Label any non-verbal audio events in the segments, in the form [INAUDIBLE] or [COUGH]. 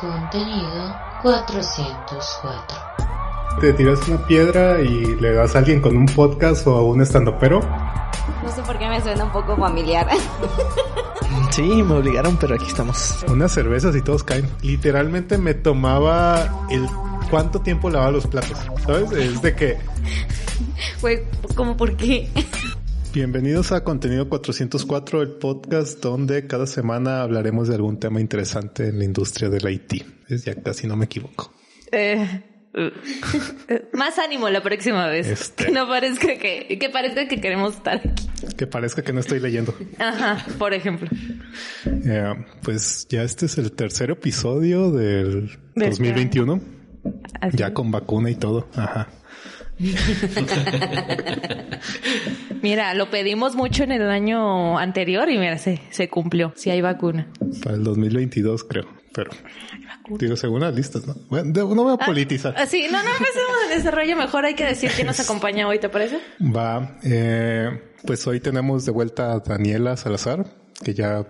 Contenido 404. Te tiras una piedra y le das a alguien con un podcast o a un estandopero. No sé por qué me suena un poco familiar. [LAUGHS] Sí, me obligaron, pero aquí estamos. Unas cervezas y todos caen. Literalmente me tomaba el cuánto tiempo lavaba los platos. ¿Sabes? Es de que. Fue como por qué. Bienvenidos a Contenido 404, el podcast donde cada semana hablaremos de algún tema interesante en la industria del IT. Es ya casi no me equivoco. Eh, [LAUGHS] más ánimo la próxima vez. Este. Que no parezca que, que parezca que queremos estar aquí. Que parezca que no estoy leyendo. Ajá, por ejemplo. Eh, pues ya este es el tercer episodio del Del 2021. Así. Ya con vacuna y todo. Ajá. [LAUGHS] Mira, lo pedimos mucho en el año anterior y mira, se, se cumplió. Si hay vacuna. Para el 2022, creo. Pero, digo, según las listas, ¿no? Bueno, no voy a politizar. Ah, sí, no, no empecemos en ese rollo. Mejor hay que decir quién nos acompaña hoy, ¿te parece? Va, eh, pues hoy tenemos de vuelta a Daniela Salazar, que ya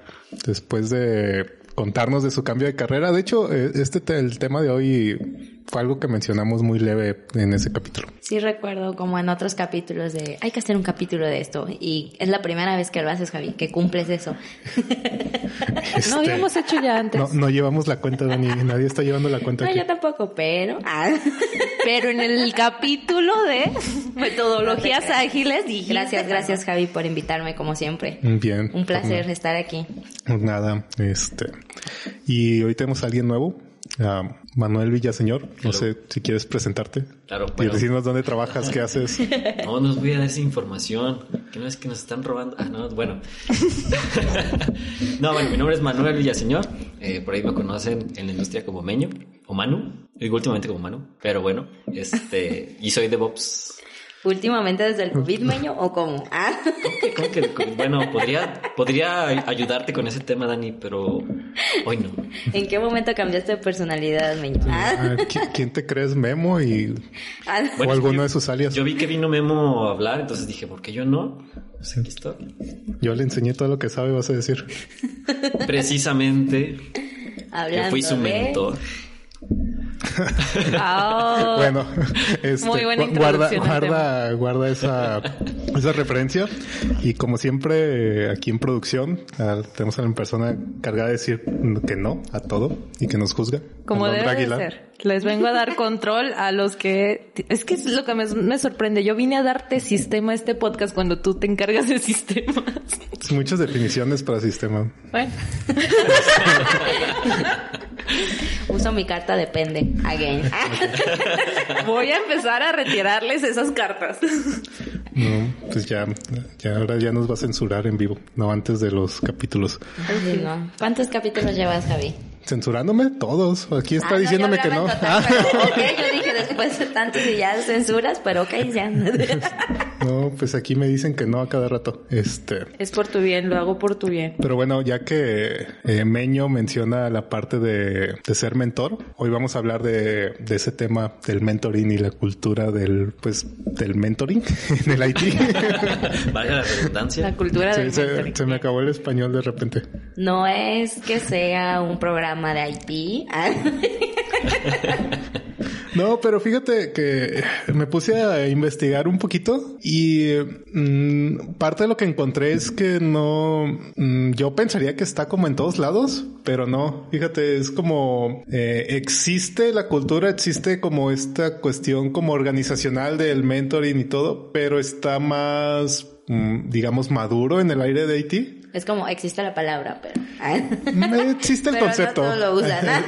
después de contarnos de su cambio de carrera, de hecho, eh, este te- el tema de hoy fue algo que mencionamos muy leve en ese capítulo. Sí recuerdo como en otros capítulos de hay que hacer un capítulo de esto y es la primera vez que lo haces Javi, que cumples eso. [LAUGHS] Este, No habíamos hecho ya antes. no, no llevamos la cuenta, Dani, nadie está llevando la cuenta No, aquí. yo tampoco, pero [LAUGHS] pero en el capítulo de metodologías ágiles dije gracias, gracias Javi por invitarme como siempre. Bien. Un placer estar aquí. Pues nada, este. Y hoy tenemos a alguien nuevo, a Manuel Villaseñor. No sé si quieres presentarte. Claro, Y decirnos dónde trabajas, qué haces. [LAUGHS] No nos voy a dar esa información. Que no es que nos están robando. Ah, no, bueno. [LAUGHS] no, bueno, mi nombre es Manuel Villaseñor. Eh, por ahí me conocen en la industria como Meño o Manu. Digo últimamente como Manu. Pero bueno, este. Y soy DevOps. Últimamente desde el COVID meño o cómo? Ah. ¿Cómo que- cómo que- bueno, podría, podría ayudarte con ese tema, Dani, pero hoy no. ¿En qué momento cambiaste de personalidad, meño? Ah. Ah, ¿qui- ¿Quién te crees Memo y Ah. Bueno, o alguno yo- de sus alias? Yo vi que vino Memo a hablar, entonces dije, ¿por qué yo no? Pues aquí estoy. Yo le enseñé todo lo que sabe, vas a decir. Precisamente, Hablando que fui su de- Ah. [LAUGHS] Bueno, este, Muy buena gu- guarda, guarda, guarda esa, esa referencia. Y como siempre, aquí en producción, tenemos a la persona cargada de decir que no a todo y que nos juzga. Como debe de ser. Les vengo a dar control a los que... Es que es lo que me, me sorprende. Yo vine a darte sistema a este podcast cuando tú te encargas de sistemas. Muchas definiciones para sistema. Bueno. Uso mi carta depende. Again. [LAUGHS] Voy a empezar a retirarles esas cartas. No, pues ya, ya ahora ya nos va a censurar en vivo, no antes de los capítulos. Ay, no. ¿Cuántos capítulos llevas, Javi? Censurándome todos. Aquí está Ah, no, diciéndome que no. total, pero, [LAUGHS] yo dije después de tantos y ya censuras, pero ok, ya. [LAUGHS] No, pues aquí me dicen que no a cada rato. Este, es por tu bien, lo hago por tu bien. pero bueno, ya que eh, Meño menciona la parte de, de ser mentor, hoy vamos a hablar de, de ese tema del mentoring y la cultura del, pues, del mentoring [LAUGHS] en el IT. [LAUGHS] Valga la redundancia. La cultura Sí, del se, mentoring. se me acabó el español de repente. No es que sea un programa de IT. [LAUGHS] No, pero fíjate que me puse a investigar un poquito y mm, parte de lo que encontré es que no, mm, yo pensaría que está como en todos lados, pero no, fíjate, es como eh, existe la cultura, existe como esta cuestión como organizacional del mentoring y todo, pero está más, mm, digamos, maduro en el aire de Haití. Es como existe la palabra, pero. Mm, Existe el Pero concepto. No lo usan. ¿ah?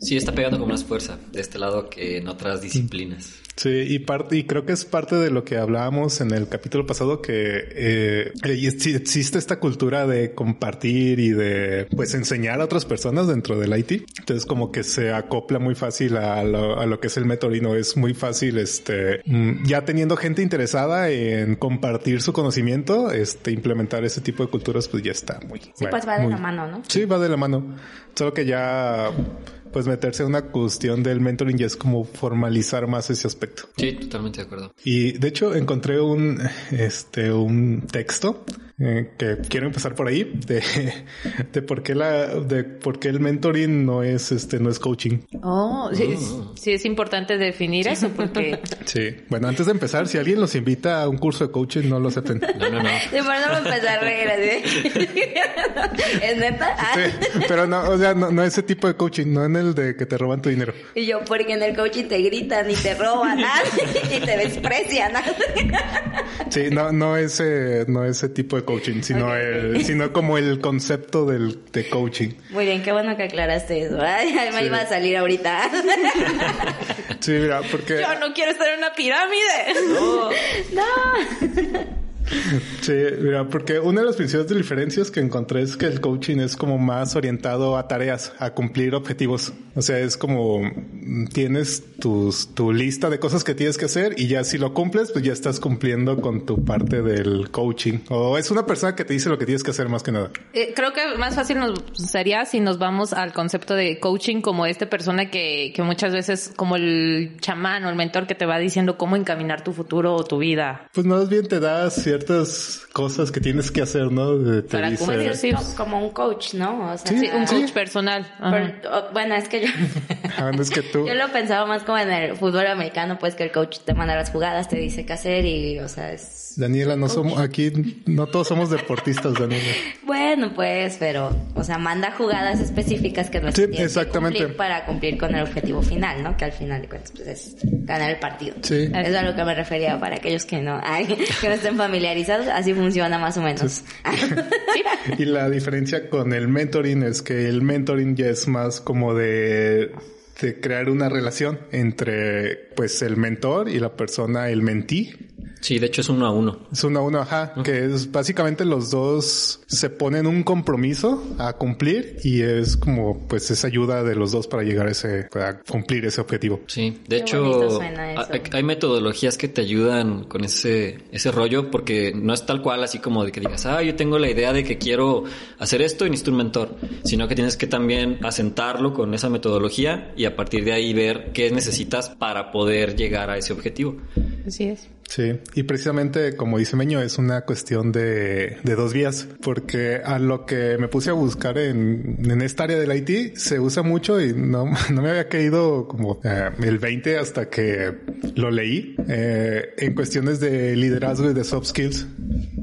Sí, está pegando con más fuerza de este lado que en otras disciplinas. Sí, y parte, y creo que es parte de lo que hablábamos en el capítulo pasado que eh, existe esta cultura de compartir y de pues enseñar a otras personas dentro del IT. Entonces como que se acopla muy fácil a lo, a lo que es el metorino. Es muy fácil, este, mm, ya teniendo gente interesada en compartir su conocimiento, este, implementar ese tipo de culturas, pues ya está muy. Sí, pues va de la mano, ¿no? Sí, va de la mano. Solo que ya pues meterse en una cuestión del mentoring ya es como formalizar más ese aspecto. Sí, totalmente de acuerdo. Y de hecho encontré un, este, un texto eh, que quiero empezar por ahí de, [LAUGHS] de por qué la, de por qué el mentoring no es, este, no es coaching. Oh, sí, sí es importante definir eso porque. [LAUGHS] Sí. Bueno, antes de empezar, si alguien los invita a un curso de coaching, no lo acepten. No, no, no. De verdad no empezar reglas, ¿eh? [LAUGHS] ¿Es neta? Ah. Sí, pero no, o sea, no, no ese tipo de coaching, no en el de que te roban tu dinero. Y yo, porque en el coaching te gritan y te roban ¿ah? y te desprecian. ¿ah? Sí, no, no ese, no ese tipo de coaching, sino el, sino como el concepto del, de coaching. Muy bien, qué bueno que aclaraste eso. [LAUGHS] Ay, me Sí. iba a salir ahorita. [LAUGHS] Sí, mira, porque Yo no quiero estar en una pirámide. No. [LAUGHS] Sí, mira, porque una de las principales diferencias que encontré es que el coaching es como más orientado a tareas, a cumplir objetivos. O sea, es como mm, tienes tus, tu lista de cosas que tienes que hacer y ya si lo cumples, pues ya estás cumpliendo con tu parte del coaching. O es una persona que te dice lo que tienes que hacer más que nada. Eh, creo que más fácil nos sería si nos vamos al concepto de coaching como esta persona que, que muchas veces como el chamán o el mentor que te va diciendo cómo encaminar tu futuro o tu vida. Pues más bien te da ciertas cosas que tienes que hacer, ¿no? Te Para dice- cumplir, sí. Como un coach, ¿no? O sea, Sí, Sí, un sí. coach personal. Ajá. pero, oh, bueno, es que yo, [LAUGHS] Ah, no es que tú... yo lo pensaba más como en el fútbol americano, pues que el coach te manda las jugadas, te dice qué hacer y, o sea, es... Daniela, no somos, aquí no todos somos deportistas, Daniela. [LAUGHS] Bueno, pues, pero, o sea, manda jugadas específicas que no Sí, exactamente. para cumplir con el objetivo final, ¿no? Que al final de cuentas, pues, es ganar el partido. Sí. Eso es a lo que me refería para aquellos que no, ay, [LAUGHS] que no estén familiarizados, así funciona más o menos. [LAUGHS] Y la diferencia con el mentoring es que el mentoring ya es más como de, de crear una relación entre pues el mentor y la persona, el mentí. Sí, de hecho es uno a uno. Es uno a uno, ajá, que es básicamente los dos se ponen un compromiso a cumplir y es como pues esa ayuda de los dos para llegar a ese, para cumplir ese objetivo. Sí, de Qué hecho hay, hay metodologías que te ayudan con ese ese rollo porque no es tal cual así como de que digas, ah, yo tengo la idea de que quiero hacer esto y necesito un mentor, sino que tienes que también asentarlo con esa metodología y a partir de ahí ver qué necesitas para poder llegar a ese objetivo. Así es. Sí, y precisamente como dice Meño, es una cuestión de, de dos vías, porque a lo que me puse a buscar en, en esta área del IT se usa mucho y no, [LAUGHS] no me había caído como eh, el 20 hasta que lo leí eh, en cuestiones de liderazgo y de soft skills.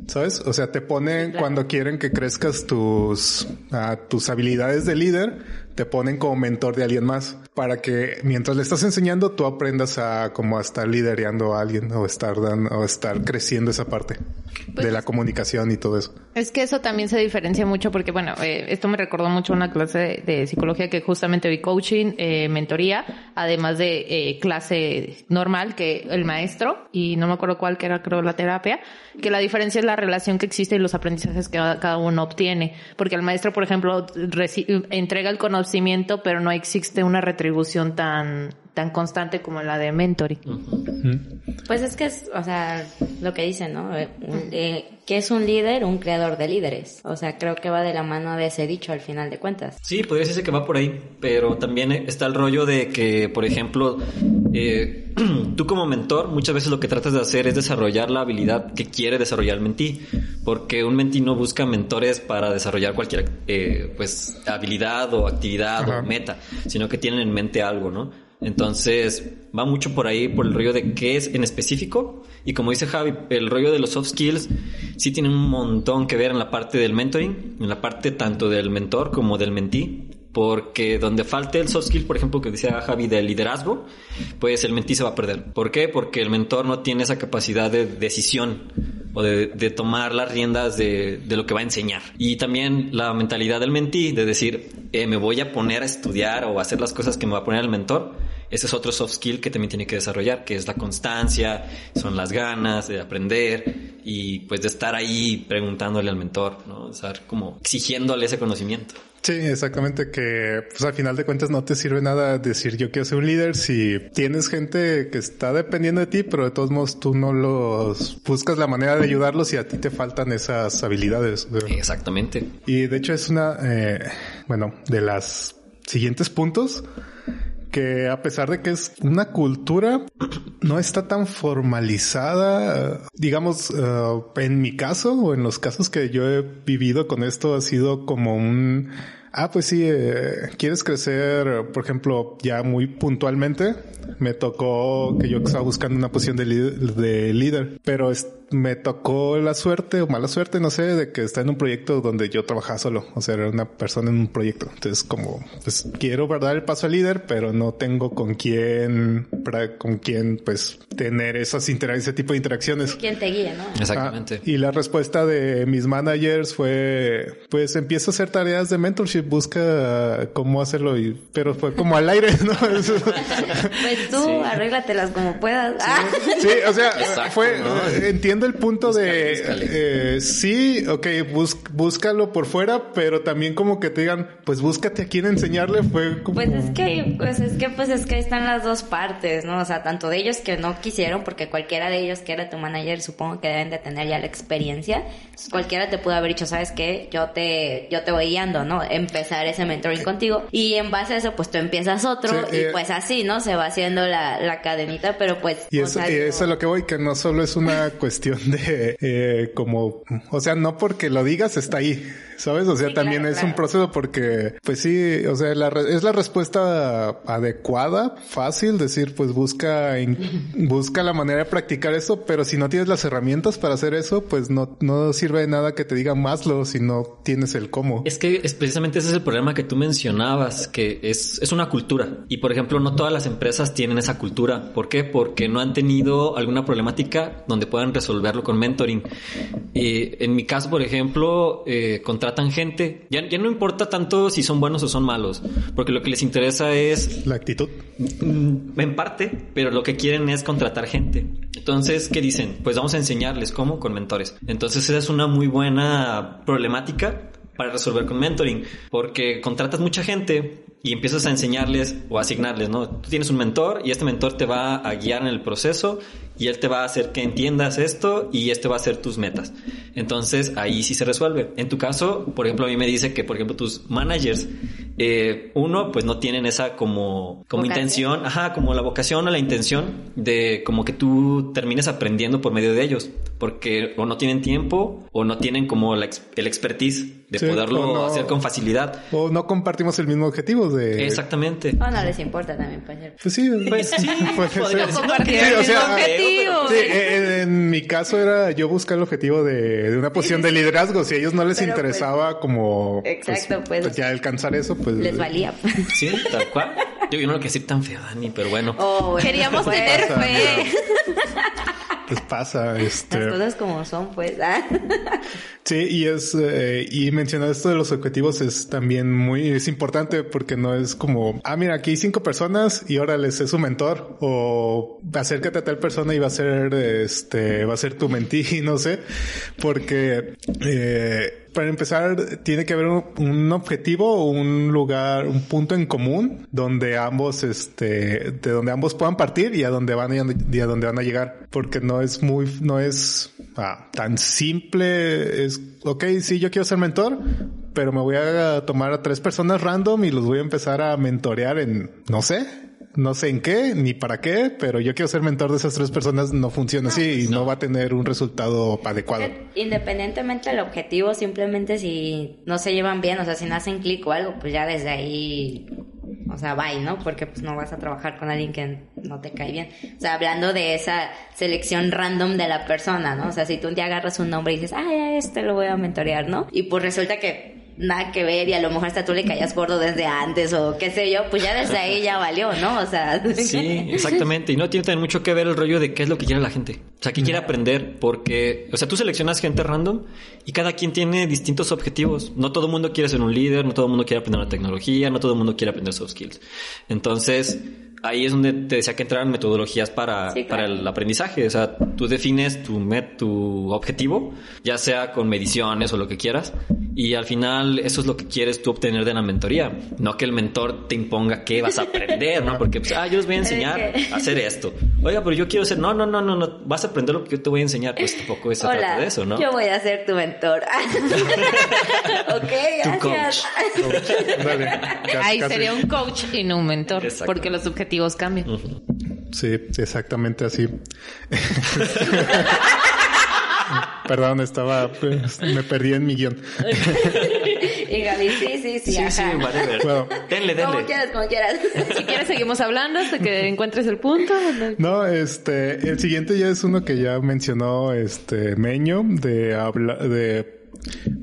¿Sabes? O sea, te ponen cuando quieren que crezcas tus, ah, tus habilidades de líder, te ponen como mentor de alguien más para que mientras le estás enseñando tú aprendas a como a estar lidereando a alguien o estar dando, o estar creciendo esa parte de la comunicación y todo eso. Es que eso también se diferencia mucho porque, bueno, eh, esto me recordó mucho una clase de, de psicología que justamente vi coaching, eh, mentoría, además de eh, clase normal que el maestro, y no me acuerdo cuál que era, creo, la terapia, que la diferencia es la relación que existe y los aprendizajes que cada uno obtiene. Porque el maestro, por ejemplo, entrega el conocimiento, pero no existe una retribución tan tan constante como la de mentoring. Pues es que es, o sea, lo que dicen, ¿no? Eh, eh, que es un líder, un creador de líderes. O sea, creo que va de la mano de ese dicho al final de cuentas. Sí, podría decirse que va por ahí, pero también está el rollo de que, por ejemplo, eh, [CLEARS THROAT] tú como mentor muchas veces lo que tratas de hacer es desarrollar la habilidad que quiere desarrollar el mentí, porque un mentí no busca mentores para desarrollar cualquier eh, pues habilidad o actividad Ajá. o meta, sino que tienen en mente algo, ¿no? Entonces va mucho por ahí, por el rollo de qué es en específico. Y como dice Javi, el rollo de los soft skills sí tiene un montón que ver en la parte del mentoring, en la parte tanto del mentor como del mentí. Porque donde falte el soft skill, por ejemplo, que decía Javi del liderazgo, pues el mentí se va a perder. ¿Por qué? Porque el mentor no tiene esa capacidad de decisión o de, tomar las riendas de, de lo que va a enseñar. Y también la mentalidad del mentí, de decir, eh, me voy a poner a estudiar o a hacer las cosas que me va a poner el mentor. ese es otro soft skill que también tiene que desarrollar, que es la constancia, son las ganas de aprender y pues de estar ahí preguntándole al mentor, ¿no? Estar como exigiéndole ese conocimiento. Sí, exactamente, que pues al final de cuentas no te sirve nada decir yo quiero ser un líder si tienes gente que está dependiendo de ti, pero de todos modos tú no los buscas la manera de ayudarlos y a ti te faltan esas habilidades. Exactamente. Y de hecho es una, eh, bueno, de las siguientes puntos que a pesar de que es una cultura, no está tan formalizada. Digamos, uh, en mi caso o en los casos que yo he vivido con esto ha sido como un... Ah, pues sí, eh, quieres crecer, por ejemplo, ya muy puntualmente. Me tocó que yo estaba buscando una posición de, de líder, pero es, me tocó la suerte o mala suerte, no sé, de que está en un proyecto donde yo trabajaba solo. O sea, era una persona en un proyecto. Entonces, como, pues quiero dar el paso al líder, pero no tengo con quién, para, con quién, pues, tener esas ese tipo de interacciones. Quien te guíe, ¿no? Exactamente. Ah, y la respuesta de mis managers fue, pues empieza a hacer tareas de mentorship, busca cómo hacerlo, y, pero fue como al aire, ¿no? [LAUGHS] pues tú, sí. arréglatelas como puedas. Sí, o sea, Exacto, fue, ¿no? entiendo el punto búscale, de, eh, sí, ok, bus, búscalo por fuera, pero también como que te digan, pues búscate a quién enseñarle, fue como... Pues es que, pues es que, pues es que están las dos partes, ¿no? O sea, tanto de ellos que no quisieron, porque cualquiera de ellos que era tu manager, supongo que deben de tener ya la experiencia. Entonces, cualquiera te pudo haber dicho, ¿sabes qué? Yo te, yo te voy guiando, ¿no? Empezar ese mentoring contigo. Y en base a eso, pues tú empiezas otro sí, y eh, pues así, ¿no? Se va haciendo la, la cadenita, pero pues... Y eso, sea, y eso es lo que voy, que no solo es una [LAUGHS] cuestión de eh, como, o sea, no porque lo digas está ahí, ¿sabes? O sea, sí, también claro, es claro. un proceso porque, pues sí, o sea, la, es la respuesta adecuada, fácil, decir, pues busca, in, [LAUGHS] busca la manera de practicar eso, pero si no tienes las herramientas para hacer eso, pues no, no sirve de nada que te digan hazlo si no tienes el cómo. Es que es precisamente ese es el problema que tú mencionabas, que es, es una cultura. Y por ejemplo, no todas las empresas tienen esa cultura. ¿Por qué? Porque no han tenido alguna problemática donde puedan resolverlo con mentoring. Eh, en mi caso, por ejemplo, eh, contratan gente. Ya, ya no importa tanto si son buenos o son malos, porque lo que les interesa es... La actitud. En parte, pero lo que quieren es contratar gente. Entonces, ¿qué dicen? Pues vamos a enseñarles cómo con mentores. Entonces, esa es una muy buena problemática para resolver con mentoring, porque contratas mucha gente y empiezas a enseñarles o asignarles, ¿no? Tú tienes un mentor y este mentor te va a guiar en el proceso y él te va a hacer que entiendas esto y esto va a ser tus metas. Entonces ahí sí se resuelve. En tu caso, por ejemplo, a mí me dice que, por ejemplo, tus managers, eh, uno, pues no tienen esa como, como intención, ajá, como la vocación o la intención de como que tú termines aprendiendo por medio de ellos, porque o no tienen tiempo o no tienen como la, el expertise de sí, poderlo no, hacer con facilidad. O no compartimos el mismo objetivo de... Exactamente. O no les importa también, pues. Pues sí, pues sí, [LAUGHS] pues, no compartir el mismo objetivo. Sí, en, en, mi caso era yo buscar el objetivo de, de una posición de liderazgo. Si a ellos no les Pero interesaba pues, como exacto, pues, pues, ya alcanzar eso, pues les valía. Sí, tal cual. Yo, yo no lo quiero decir tan feo, Dani, pero bueno. Oh, bueno Queríamos tener fe. [LAUGHS] Pues pasa, este. Las cosas como son, pues. ¿ah? [LAUGHS] Sí, y es, eh, y mencionar esto de los objetivos es también muy, es importante porque no es como, ah, mira, aquí hay cinco personas y ahora les es su mentor o acércate a tal persona y va a ser, este, va a ser tu mentí, [LAUGHS] no sé, porque, eh, para empezar, tiene que haber un, objetivo, un lugar, un punto en común donde ambos, este, de donde ambos puedan partir y a donde van y a donde van a llegar. Porque no es muy, no es ah, tan simple. Es, ok, sí, yo quiero ser mentor, pero me voy a tomar a tres personas random y los voy a empezar a mentorear en, no sé, no sé en qué ni para qué, pero yo quiero ser mentor de esas tres personas, no funciona no, así y no. no. va a tener un resultado adecuado. Independientemente del objetivo, simplemente si no se llevan bien, o sea, si no hacen clic o algo, pues ya desde ahí, o sea, bye, ¿no? Porque pues no vas a trabajar con alguien que no te cae bien. O sea, hablando de esa selección random de la persona, ¿no? O sea, si tú un día agarras un nombre y dices, ay, a este lo voy a mentorear, ¿no? Y pues resulta que nada que ver y a lo mejor hasta tú le caías gordo desde antes o qué sé yo, pues ya desde ahí ya valió, ¿no? O sea... [LAUGHS] Sí, exactamente. Y no tiene también mucho que ver el rollo de qué es lo que quiere la gente. O sea, qué quiere aprender porque, o sea, tú seleccionas gente random y cada quien tiene distintos objetivos. No todo el mundo quiere ser un líder, no todo el mundo quiere aprender la tecnología, no todo el mundo quiere aprender soft skills. Entonces, ahí es donde te decía que entraran metodologías para, Sí, claro. para el aprendizaje. O sea, tú defines tu, met, tu objetivo, ya sea con mediciones o lo que quieras, y al final eso es lo que quieres tú obtener de la mentoría. No que el mentor te imponga qué vas a aprender, ¿no? Porque, pues, ah, yo les voy a [LAUGHS] enseñar Es a hacer esto. Oiga, pero yo quiero hacer, no, no, no, no, no, vas a aprender lo que yo te voy a enseñar. Pues tampoco se trata Hola, de eso, ¿no? yo voy a ser tu mentor. [LAUGHS] ok, Tu gracias. Dale, casi, Ahí casi. sería un coach y no un mentor, Exacto. porque los objetivos cambian. Sí, exactamente así. [LAUGHS] Perdón, estaba, pues, me perdí en mi guion. [LAUGHS] y Gaby, sí, sí, sí, Sí, ajá. sí, whatever. Bueno. Denle, Como denle. quieras, como quieras. [LAUGHS] Si quieres seguimos hablando hasta que encuentres el punto. No, este, el siguiente ya es uno que ya mencionó este Meño de habla, de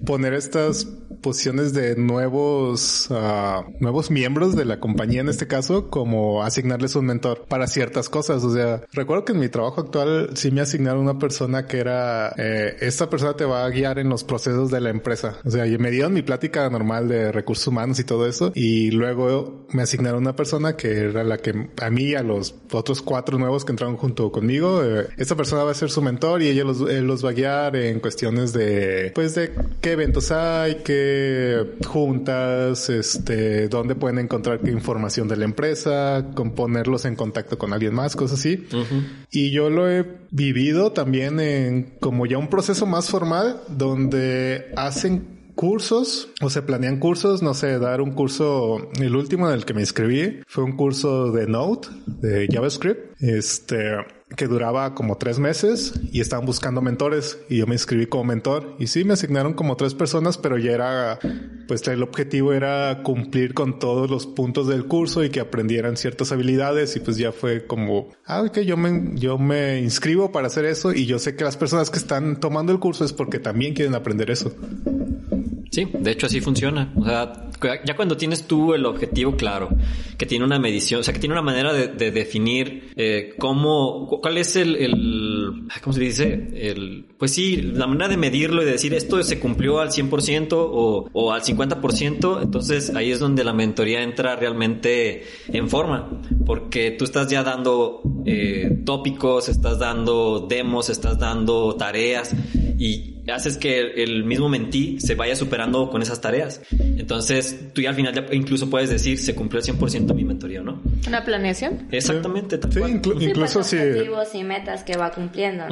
poner estas posiciones de nuevos ah, nuevos miembros de la compañía en este caso como asignarles un mentor para ciertas cosas. O sea recuerdo que en mi trabajo actual sí me asignaron una persona que era eh, esta persona te va a guiar en los procesos de la empresa. O sea me dieron mi plática normal de recursos humanos y todo eso y luego me asignaron una persona que era la que a mí y a los otros cuatro nuevos que entraron junto conmigo eh, esta persona va a ser su mentor y ella los, los va a guiar en cuestiones de pues de qué eventos hay qué juntas este dónde pueden encontrar qué información de la empresa con ponerlos en contacto con alguien más cosas así. Y yo lo he vivido también en como ya un proceso más formal donde hacen cursos o se planean cursos, no sé, dar un curso, el último en el que me inscribí fue un curso de Node, de JavaScript, este, que duraba como tres meses y estaban buscando mentores. Y yo me inscribí como mentor. Y sí, me asignaron como tres personas, pero ya era, pues el objetivo era cumplir con todos los puntos del curso y que aprendieran ciertas habilidades. Y pues ya fue como, ah, yo me, yo me inscribo para hacer eso y yo sé que las personas que están tomando el curso es porque también quieren aprender eso. Sí, de hecho así funciona. O sea, ya cuando tienes tú el objetivo claro, que tiene una medición, o sea, que tiene una manera de, de definir eh, cómo, cu- cuál es el, el, ¿cómo se dice? El, pues sí, la manera de medirlo y de decir esto se cumplió al 100% o, o al 50%, entonces ahí es donde la mentoría entra realmente en forma, porque tú estás ya dando eh, tópicos, estás dando demos, estás dando tareas y haces que el mismo mentí se vaya superando con esas tareas. Entonces, tú ya al final ya incluso puedes decir, se cumplió al 100% mi mentoría, ¿no? ¿Una planeación? Exactamente, tal Sí, inclu- Sí, incluso pues, si... objetivos y metas que va cumpliendo.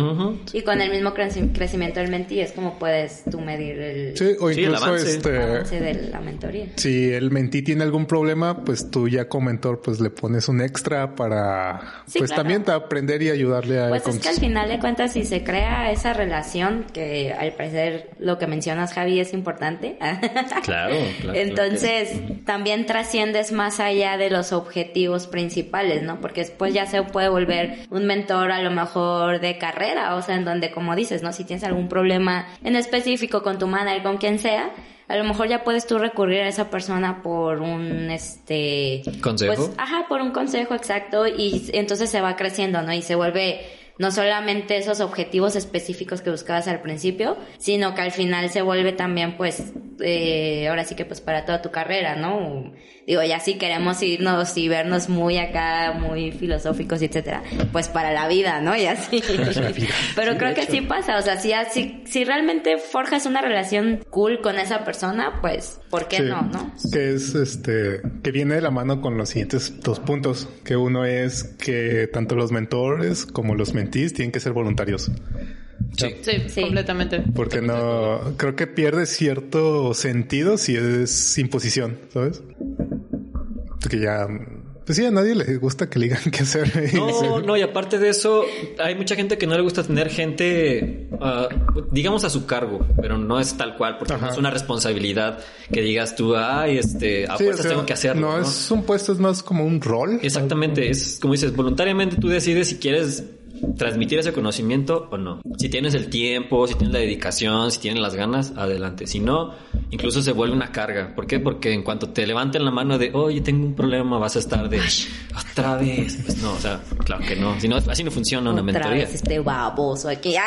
Y con el mismo creci- crecimiento del mentí es como puedes tú medir el Sí, o Sí, el incluso avance. este... avance de la mentoría. Si el mentí tiene algún problema, pues tú ya como mentor pues le pones un extra para Sí, pues claro. también te aprender y ayudarle a Pues con es que al final de cuentas si se crea esa relación que al parecer lo que mencionas Javi es importante. [LAUGHS] Claro, claro, Entonces también trasciendes más allá de los objetivos principales, ¿no? Porque después ya se puede volver un mentor a lo mejor de carrera, o sea, en donde como dices, ¿no? Si tienes algún problema en específico con tu manager, con quien sea, a lo mejor ya puedes tú recurrir a esa persona por un este ¿Consejo? pues, ajá, por un consejo exacto y entonces se va creciendo, ¿no? Y se vuelve no solamente esos objetivos específicos que buscabas al principio, sino que al final se vuelve también, pues, eh, ahora sí que pues para toda tu carrera, ¿no? Digo, ya si queremos irnos y vernos muy acá, muy filosóficos, etcétera, pues para la vida, ¿no? Y así. [LAUGHS] Pero creo que sí pasa, o sea, si, si, si realmente forjas una relación cool con esa persona, pues, ¿por qué Sí, no, no? Que es este, que viene de la mano con los siguientes dos puntos. Que uno es que tanto los mentores como los mentís tienen que ser voluntarios. Sí. Sí, Sí. completamente. Porque no, creo que pierde cierto sentido si es imposición, ¿sabes? Porque ya, pues sí, a nadie le gusta que le digan [LAUGHS] qué hacer. No, no, y aparte de eso, hay mucha gente que no le gusta tener gente, ah, digamos, a su cargo, pero no es tal cual, porque Ajá. no es una responsabilidad que digas tú, ay, este, a Sí, o fuerzas sea, tengo que hacerlo. No, ¿no? es un puesto, es más como un rol. Exactamente, es como dices, voluntariamente tú decides si quieres transmitir ese conocimiento o no. Si tienes el tiempo, si tienes la dedicación, si tienes las ganas, adelante. Si no, incluso se vuelve una carga. ¿Por qué? Porque en cuanto te levanten la mano de, oye, tengo un problema, vas a estar de, otra vez. Pues no, o sea, claro que no. Si no, así no funciona una Otra mentoría. vez este baboso aquí. [LAUGHS]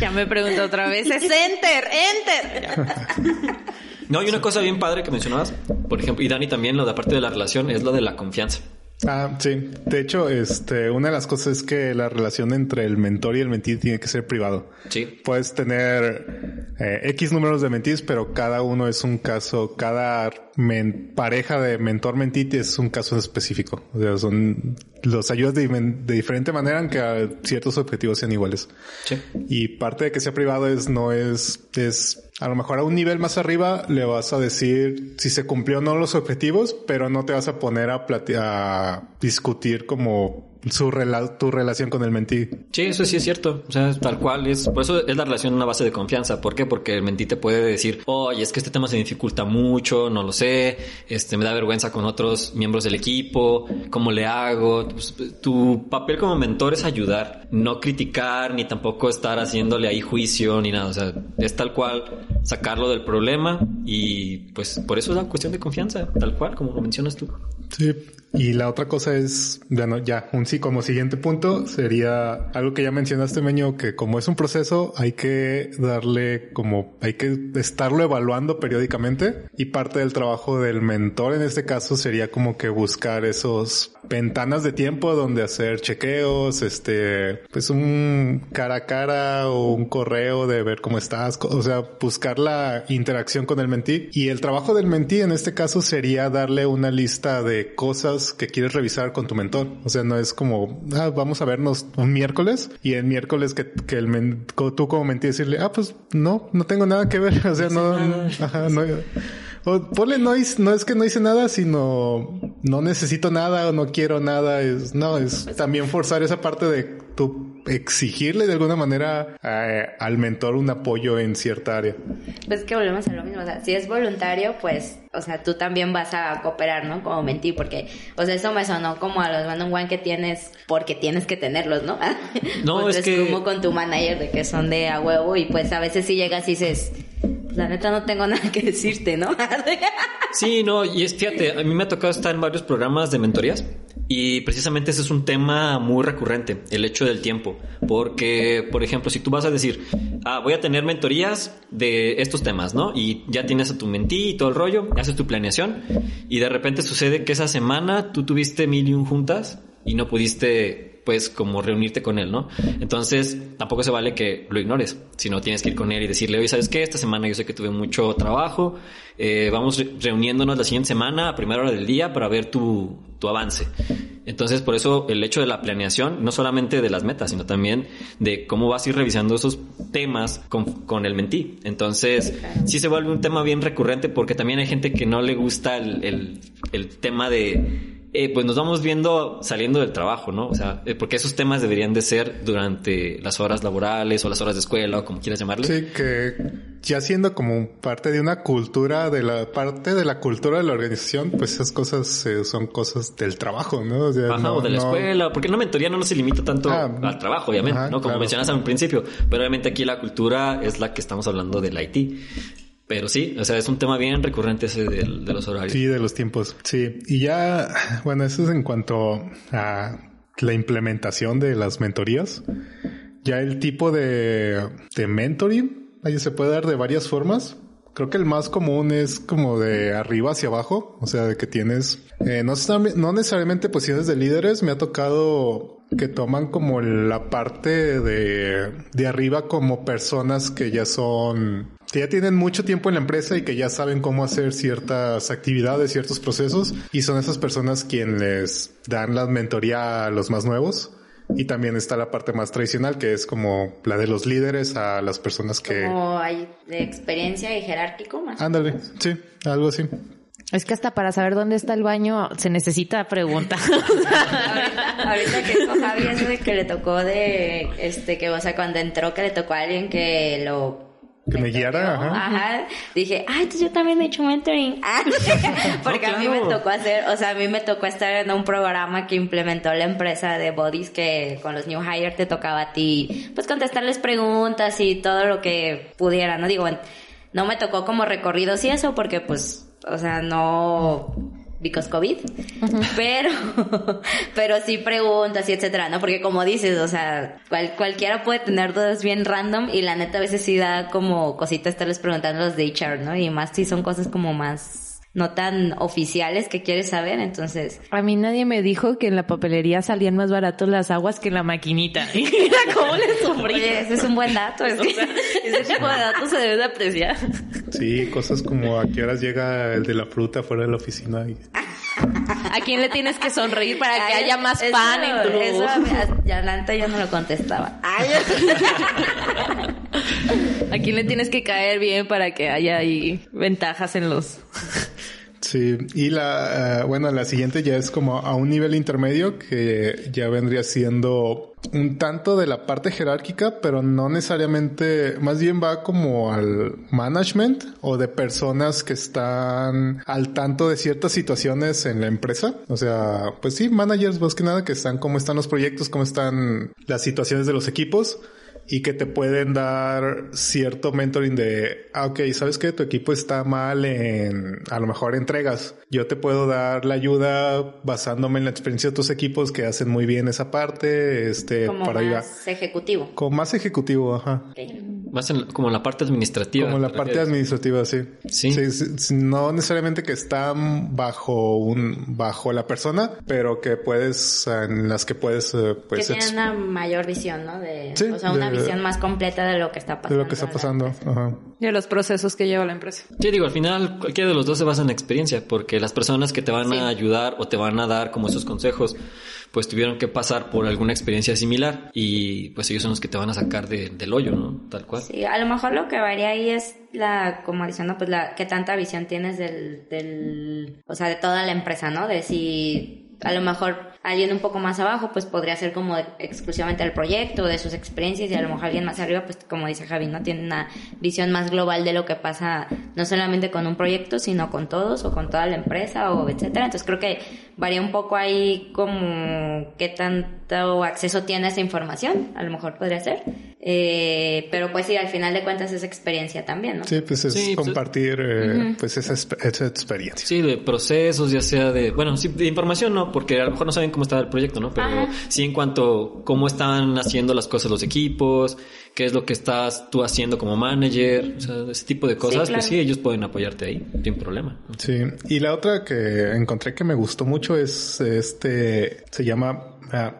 Ya me pregunto otra vez. Es enter, enter. No, hay una cosa bien padre que mencionabas, por ejemplo, y Dani también, lo de aparte de la relación, es lo de la confianza. Ah, sí. De hecho, este, una de las cosas es que la relación entre el mentor y el mentí tiene que ser privado. Sí. Puedes tener eh, X números de mentís, pero cada uno es un caso, cada men- pareja de mentor-mentí es un caso específico. O sea, son, los ayudas de, de diferente manera aunque ciertos objetivos sean iguales. Sí. Y parte de que sea privado es, no es, es, a lo mejor a un nivel más arriba le vas a decir si se cumplió o no los objetivos, pero no te vas a poner a, a discutir como su rela- tu relación con el mentí. Sí, eso sí es cierto. O sea, tal cual es. Por eso es la relación una base de confianza. ¿Por qué? Porque el mentí te puede decir, oye, es que este tema se dificulta mucho, no lo sé, este, me da vergüenza con otros miembros del equipo, ¿cómo le hago? Pues, tu papel como mentor es ayudar, no criticar, ni tampoco estar haciéndole ahí juicio, ni nada. O sea, es tal cual sacarlo del problema y pues por eso es la cuestión de confianza, tal cual, como lo mencionas tú. Sí. Y la otra cosa es, bueno, ya, un sí, como siguiente punto sería algo que ya mencionaste, Meño, que como es un proceso, hay que darle como, hay que estarlo evaluando periódicamente. Y parte del trabajo del mentor en este caso sería como que buscar esos ventanas de tiempo donde hacer chequeos, este, pues un cara a cara o un correo de ver cómo estás, o sea, buscar la interacción con el mentí. Y el trabajo del mentí en este caso sería darle una lista de cosas que quieres revisar con tu mentor. O sea, no es como, ah, vamos a vernos un miércoles y el miércoles que, que el men- tú como mentí decirle, ah, pues no, no tengo nada que ver. [LAUGHS] O sea, no, ajá, no. O ponle, no, hice- no es que no hice nada, sino no necesito nada o no quiero nada. Es, no, es también forzar esa parte de tú exigirle de alguna manera eh, al mentor un apoyo en cierta área. Pues que volvemos a lo mismo, o sea, si es voluntario, pues, o sea, tú también vas a cooperar, ¿no? Como mentir, porque, o sea, eso me sonó como a los one on one que tienes, porque tienes que tenerlos, ¿no? [LAUGHS] No, Pues es es que- como con tu manager, de que son de a huevo, y pues a veces si llegas y dices, "Pues, la neta no tengo [LAUGHS] nada que decirte, ¿no? [LAUGHS] Sí, no, y es, fíjate, a mí me ha tocado estar en varios programas de mentorías y precisamente ese es un tema muy recurrente, el hecho del tiempo. Porque, por ejemplo, si tú vas a decir, ah, voy a tener mentorías de estos temas, ¿no? Y ya tienes a tu mentí y todo el rollo, haces tu planeación y de repente sucede que esa semana tú tuviste mil y un juntas y no pudiste pues como reunirte con él, ¿no? Entonces tampoco se vale que lo ignores, sino tienes que ir con él y decirle, oye, ¿sabes qué? Esta semana yo sé que tuve mucho trabajo, eh, vamos re- reuniéndonos la siguiente semana a primera hora del día para ver tu, tu avance. Entonces por eso el hecho de la planeación, no solamente de las metas, sino también de cómo vas a ir revisando esos temas con, con el mentí. Entonces sí se vuelve un tema bien recurrente porque también hay gente que no le gusta el, el, el tema de eh, pues nos vamos viendo saliendo del trabajo, ¿no? O sea, eh, porque esos temas deberían de ser durante las horas laborales o las horas de escuela o como quieras llamarle. Sí, que ya siendo como parte de una cultura, de la parte de la cultura de la organización, pues esas cosas eh, son cosas del trabajo, ¿no? O sea, Ajá, no- o de la no- escuela, porque una mentoría no se limita tanto Ah, al trabajo, obviamente, ajá, ¿no? Como claro. mencionas al principio, pero obviamente aquí la cultura es la que estamos hablando del IT. Pero sí, o sea, es un tema bien recurrente ese del- de, los horarios. Sí, de los tiempos. Sí. Y ya, bueno, eso es en cuanto a la implementación de las mentorías. Ya el tipo de, de mentoring, ahí se puede dar de varias formas. Creo que el más común es como de arriba hacia abajo, o sea, de que tienes, eh, no, no necesariamente posiciones de líderes, me ha tocado que toman como la parte de, de arriba como personas que ya son, que ya tienen mucho tiempo en la empresa y que ya saben cómo hacer ciertas actividades, ciertos procesos, y son esas personas quienes dan la mentoría a los más nuevos. Y también está la parte más tradicional, que es como la de los líderes a las personas que... Como hay de experiencia y jerárquico más. Ándale, sí, algo así. Es que hasta para saber dónde está el baño se necesita pregunta. [LAUGHS] ahorita, ahorita que dijo Javi de que le tocó de, este, que, o sea, cuando entró que le tocó a alguien que lo... Que me guiara, ajá. Ajá. Dije, ay, entonces yo también he hecho mentoring. [LAUGHS] Ah, [LAUGHS] Porque a mí me tocó hacer, o sea, a mí me tocó estar en un programa que implementó la empresa de Bodies que con los New Hire te tocaba a ti, pues contestarles preguntas y todo lo que pudiera, ¿no? Digo, no me tocó como recorridos y eso porque pues, o sea, no, because COVID, pero, [LAUGHS] pero sí preguntas y etcétera, ¿no? Porque como dices, o sea, cual- cualquiera puede tener dudas bien random y la neta a veces sí da como cosita estarles preguntando los de HR, ¿no? Y más si son cosas como más no tan oficiales que quieres saber, entonces A mí nadie me dijo que en la papelería salían más baratos las aguas que en la maquinita. Y [LAUGHS] mira cómo le sufrí. Oye, ese es un buen dato. [LAUGHS] Es que ese tipo de datos se debe de apreciar. Sí, cosas como a qué horas llega el de la fruta fuera de la oficina. y- [LAUGHS] ¿A quién le tienes que sonreír para que Ay, haya más eso- pan en tu... Eso, ya la neta yo no lo contestaba. ¿A quién le tienes que caer bien para que haya ahí ventajas en los... Sí, y la, eh, bueno, la siguiente ya es como a un nivel intermedio que ya vendría siendo un tanto de la parte jerárquica, pero no necesariamente, más bien va como al management o de personas que están al tanto de ciertas situaciones en la empresa. O sea, pues sí, managers más que nada que están cómo están los proyectos, cómo están las situaciones de los equipos y que te pueden dar cierto mentoring de, ah, ok, ¿sabes que Tu equipo está mal en, a lo mejor, entregas. Yo te puedo dar la ayuda basándome en la experiencia de tus equipos que hacen muy bien esa parte, este, Como para ayudar. más ejecutivo. Como más ejecutivo, ajá. Ok. Más en- como en la parte administrativa. Como la ¿te parte administrativa, sí. Sí. sí, sí, No necesariamente que están bajo un, bajo la persona, pero que puedes, en las que puedes, eh, que pues, tienen ex- una mayor visión, ¿no? De, Sí, o sea, una de- visión más completa de lo que está de pasando. lo que está pasando. Ajá. de los procesos que lleva la empresa. Sí, digo, al final cualquiera de los dos se basa en la experiencia, porque las personas que te van Sí. a ayudar o te van a dar como esos consejos, pues tuvieron que pasar por alguna experiencia similar y pues ellos son los que te van a sacar de- del hoyo, ¿no? Tal cual. Sí, a lo mejor lo que varía ahí es la, como diciendo, pues la, qué tanta visión tienes del, del, o sea, de toda la empresa, ¿no? De si a lo mejor alguien un poco más abajo, pues podría ser como exclusivamente el proyecto, de sus experiencias, y a lo mejor alguien más arriba, pues como dice Javi, ¿no? Tiene una visión más global de lo que pasa, no solamente con un proyecto, sino con todos, o con toda la empresa, o etcétera. Entonces creo que varía un poco ahí como qué tanto acceso tiene a esa información, a lo mejor podría ser. Eh, pero pues sí, al final de cuentas es experiencia también, ¿no? Sí, pues es Sí, pues- compartir eh, pues esa, esa experiencia. Sí, de procesos, ya sea de, bueno, sí, de información no, porque a lo mejor no saben cómo está el proyecto, ¿no? Pero Ajá. sí en cuanto cómo están haciendo las cosas los equipos, qué es lo que estás tú haciendo como manager, o sea, ese tipo de cosas, claro. pues sí, ellos pueden apoyarte ahí, sin problema. Sí, y la otra que encontré que me gustó mucho es este, se llama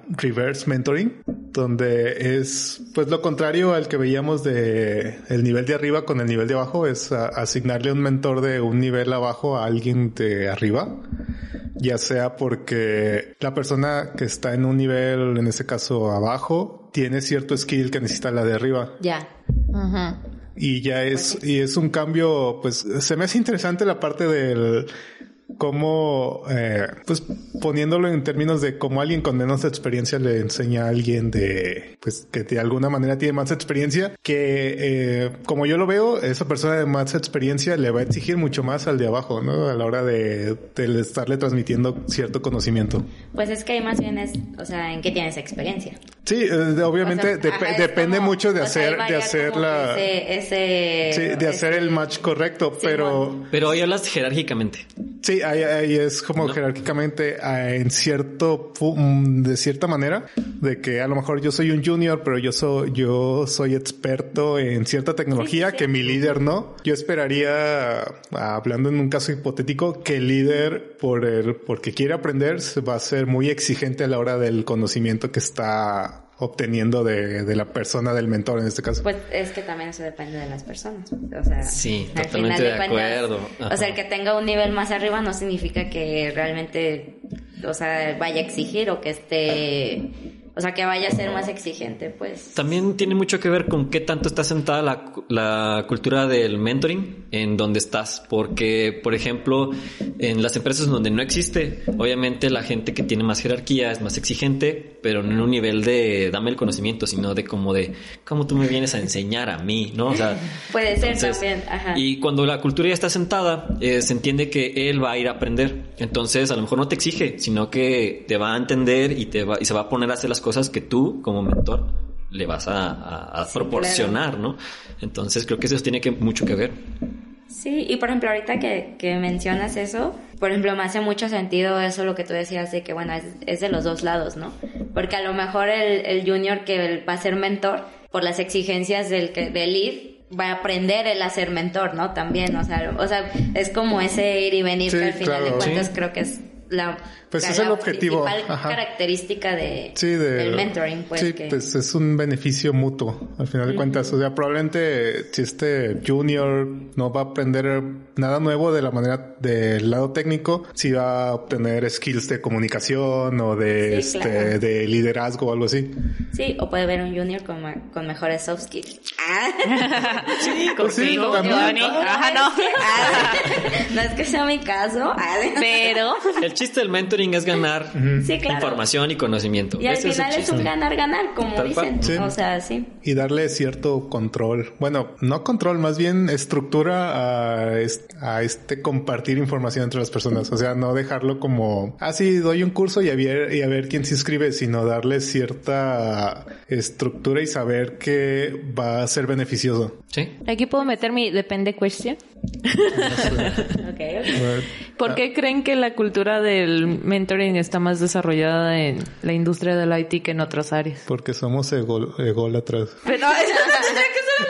reverse mentoring, donde es pues lo contrario al que veíamos de el nivel de arriba con el nivel de abajo, es ah, asignarle un mentor de un nivel abajo a alguien de arriba. Ya sea porque la persona que está en un nivel, en este caso abajo, tiene cierto skill que necesita la de arriba. Ya. Y ya es, y es un cambio, pues se me hace interesante la parte del cómo, eh, pues poniéndolo en términos de cómo alguien con menos experiencia le enseña a alguien de, pues que de alguna manera tiene más experiencia, que eh, como yo lo veo, esa persona de más experiencia le va a exigir mucho más al de abajo, ¿no? A la hora de, de estarle transmitiendo cierto conocimiento. Pues es que ahí más bien es, o sea, en qué tienes experiencia. Sí, eh, obviamente O sea, dep- ajá, es depende como- mucho de sea, hacer, de hacer la, Ese, ese, sí, de hacer el match correcto, pero Pero hoy hablas jerárquicamente. Sí, ahí, ahí es como ¿No? jerárquicamente ah, en cierto, mm, de cierta manera, de que a lo mejor yo soy un junior, pero yo soy, yo soy experto en cierta tecnología que mi líder no. Yo esperaría, ah, hablando en un caso hipotético, que el líder, por el, porque quiere aprender, se va a ser muy exigente a la hora del conocimiento que está obteniendo de, de la persona, del mentor en este caso. Pues es que también eso depende de las personas. O sea, Sí, al totalmente final de acuerdo. O sea, el que tenga un nivel más arriba no significa que realmente, o sea, vaya a exigir o que esté, o sea, que vaya a ser más exigente, pues. También tiene mucho que ver con qué tanto está sentada la, la cultura del mentoring en donde estás. Porque, por ejemplo, en las empresas donde no existe, obviamente la gente que tiene más jerarquía es más exigente, pero no en un nivel de dame el conocimiento, sino de como de cómo tú me vienes a enseñar a mí, ¿no? O sea, [LAUGHS] Puede ser entonces, también, ajá. Y cuando la cultura ya está sentada, eh, se entiende que él va a ir a aprender. Entonces, a lo mejor no te exige, sino que te va a entender y te va, y se va a poner a hacer las cosas que tú, como mentor, le vas a, a- a Sí, proporcionar, ¿no? Entonces, creo que eso tiene que, mucho que ver. Sí, y por ejemplo, ahorita que, que mencionas eso, por ejemplo, me hace mucho sentido eso lo que tú decías de que, bueno, es, es de los dos lados, ¿no? Porque a lo mejor el, el junior que va a ser mentor, por las exigencias del, que, del lead, va a aprender el a ser mentor, ¿no? También, o sea, o sea, es como ese ir y venir Sí, que al final de cuentas Sí. creo que es la, Pues es el objetivo, principal ajá. característica de, Sí, de, del mentoring, pues. sí, que- pues es un beneficio mutuo, al final de cuentas. O sea, probablemente si este junior no va a aprender nada nuevo de la manera del lado técnico, si va a obtener skills de comunicación o de, Sí, este, claro. de liderazgo o algo así. Sí, o puede ver un junior con, con mejores soft skills. Ah. [LAUGHS] Sí, Pues sí, contigo, también. Giovanni. Ajá, no. Ah, [LAUGHS] no es que sea mi caso. [LAUGHS] Pero El chiste del mentoring es ganar Sí, claro. información y conocimiento. Y al final es un ganar-ganar, como Tal dicen. Sí. O sea, sí. Y darle cierto control. Bueno, no control, más bien estructura a, est- a este compartir información entre las personas. O sea, no dejarlo como, ah, sí, doy un curso y a ver, y a ver quién se inscribe, sino darle cierta estructura y saber que va a ser beneficioso. Sí. aquí puedo meter mi depende question. [LAUGHS] Ok, ok. ¿Por qué creen que la cultura del mentoring está más desarrollada en la industria del IT que en otras áreas? Porque somos ego- ególatras. Pero [LAUGHS] no, [LAUGHS]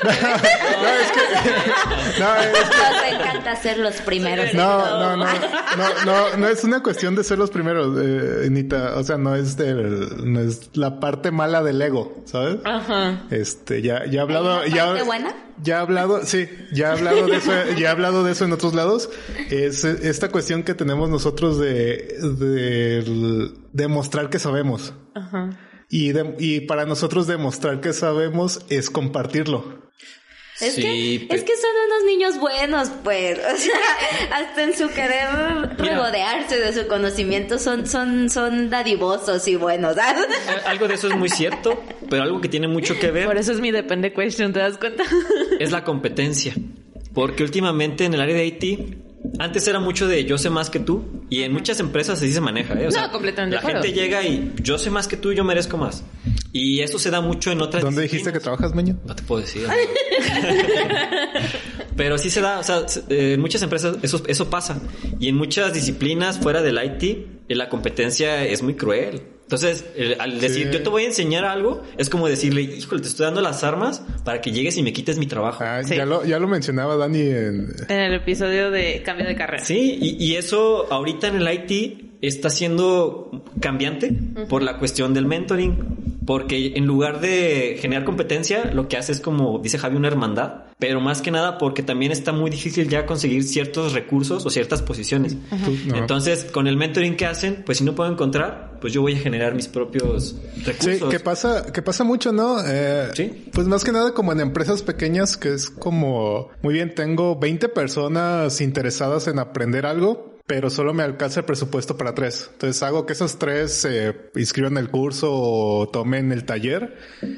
No, es que, no, es que- Nos encanta ser los primeros. No, no, no, no, no, no es una cuestión de ser los primeros, eh, Anita. O sea, no es del, no es la parte mala del ego, ¿sabes? Ajá. Este, ya, ya he hablado, ¿Hay una ya, parte buena? Ya he hablado, [LAUGHS] sí, ya he hablado de eso, ya he hablado de eso en otros lados. Es esta cuestión que tenemos nosotros de, de demostrar que sabemos. Ajá. Y, de- y para nosotros demostrar que sabemos es compartirlo. Es, Sí, que, pero- es que son unos niños buenos, pues. [LAUGHS] O sea, hasta en su querer regodearse de su conocimiento son, son, son dadivosos y buenos. ¿sabes? [LAUGHS] Eh, Algo de eso es muy cierto, pero algo que tiene mucho que Por ver eso es mi depende question, ¿te das cuenta? [LAUGHS] es la competencia. Porque últimamente en el área de IT, antes era mucho de yo sé más que tú, y en muchas empresas así se maneja. ¿eh? O No, completamente La gente llega y yo sé más que tú, yo merezco más. Y eso se da mucho en otras ¿Dónde dijiste que trabajas, Meño? No te puedo decir. Pero sí se da, o sea, se- eh, en muchas empresas eso, eso pasa. Y en muchas disciplinas fuera del IT, eh, la competencia es muy cruel. Entonces, el- al decir Sí. yo te voy a enseñar algo, es como decirle, híjole, te estoy dando las armas para que llegues y me quites mi trabajo. Ah, Sí. ya, lo, ya lo mencionaba Dani en... En el episodio de cambio de carrera. Sí, y, y eso ahorita en el IT está siendo cambiante por la cuestión del mentoring. Porque en lugar de generar competencia, lo que hace es como dice Javi, una hermandad. Pero más que nada porque también está muy difícil ya conseguir ciertos recursos o ciertas posiciones. No. Entonces, con el mentoring que hacen, pues si no puedo encontrar, pues yo voy a generar mis propios Sí, recursos. que pasa, que pasa mucho, ¿no? Eh, Sí. Pues más que nada como en empresas pequeñas que es como, muy bien, tengo 20 personas interesadas en aprender algo, pero solo me alcanza el presupuesto para tres. Entonces hago que esos tres se inscriban el curso o tomen el taller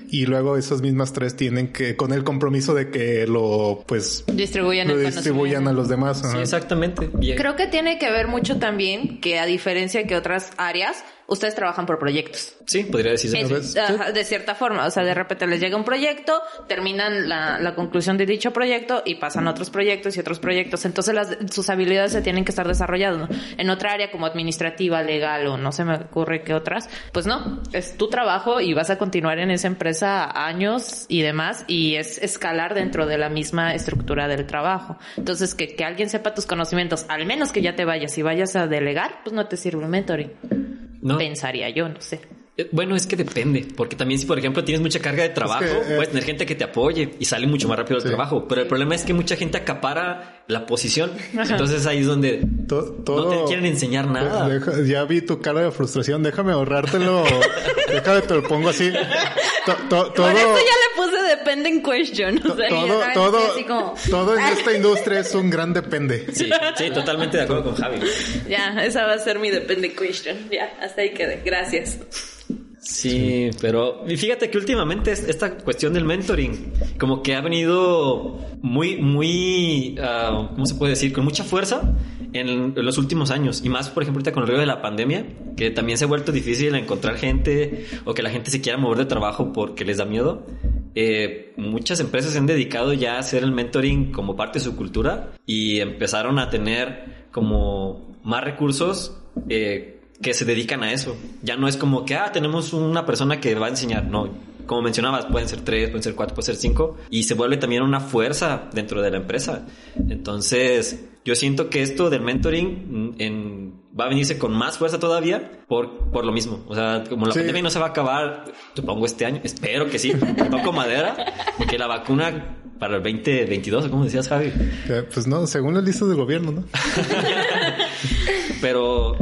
y luego esas mismas tres tienen que, con el compromiso de que lo, pues, Distribuyen lo distribuyan a los demás. Sí, exactamente. Y- Creo que tiene que ver mucho también que a diferencia que otras áreas, ustedes trabajan por proyectos. Sí, podría decirse. Es- ajá, de cierta forma, o sea, de repente les llega un proyecto, terminan la, la conclusión de dicho proyecto y pasan a otros proyectos y otros proyectos. Entonces las, sus habilidades se tienen que estar desarrollando. En otra área como administrativa, legal o no se me ocurre qué otras, pues no, es tu trabajo y vas a continuar en esa empresa años y demás y es escalar dentro de la misma estructura del trabajo. Entonces que, que alguien sepa tus conocimientos, al menos que ya te vayas y vayas a delegar, pues no te sirve un mentoring. No. Pensaría yo, no sé. Eh, Bueno, es que depende, porque también si por ejemplo tienes mucha carga de trabajo, Es que, eh, puedes tener gente que te apoye y sale mucho más rápido el Sí. trabajo, pero el problema es que mucha gente acapara la posición, [LAUGHS] entonces ahí es donde no te quieren enseñar nada. Deja- ya vi tu cara de frustración, déjame ahorrártelo. [LAUGHS] déjame te lo pongo así. To- to- todo, eso ya le puse dependent question. O sea, todo, ya sabes, todo, así como- todo en esta industria es un gran depende. Sí, sí, totalmente de acuerdo con Javi. ya, esa va a ser mi dependent question. Ya, hasta ahí quedé. Gracias. Sí, pero y fíjate que últimamente es- esta cuestión del mentoring como que ha venido muy, muy, ah, ¿cómo se puede decir? Con mucha fuerza en, en los últimos años y más, por ejemplo, ahorita con el río de la pandemia, que también se ha vuelto difícil encontrar gente o que la gente se quiera mover de trabajo porque les da miedo. Eh, muchas empresas se han dedicado ya a hacer el mentoring como parte de su cultura y empezaron a tener como más recursos eh, que se dedican a eso. Ya no es como que, ah, tenemos una persona que va a enseñar. No, como mencionabas, pueden ser tres, pueden ser cuatro, pueden ser cinco. Y se vuelve también una fuerza dentro de la empresa. Entonces, yo siento que esto del mentoring en, va a venirse con más fuerza todavía por, por lo mismo. O sea, como la Sí. pandemia no se va a acabar, supongo, este año. Espero que sí. Toco madera. Que la vacuna para el 2022, como decías, Javi. Que, Pues no, según las listas del gobierno, ¿no? [LAUGHS] Pero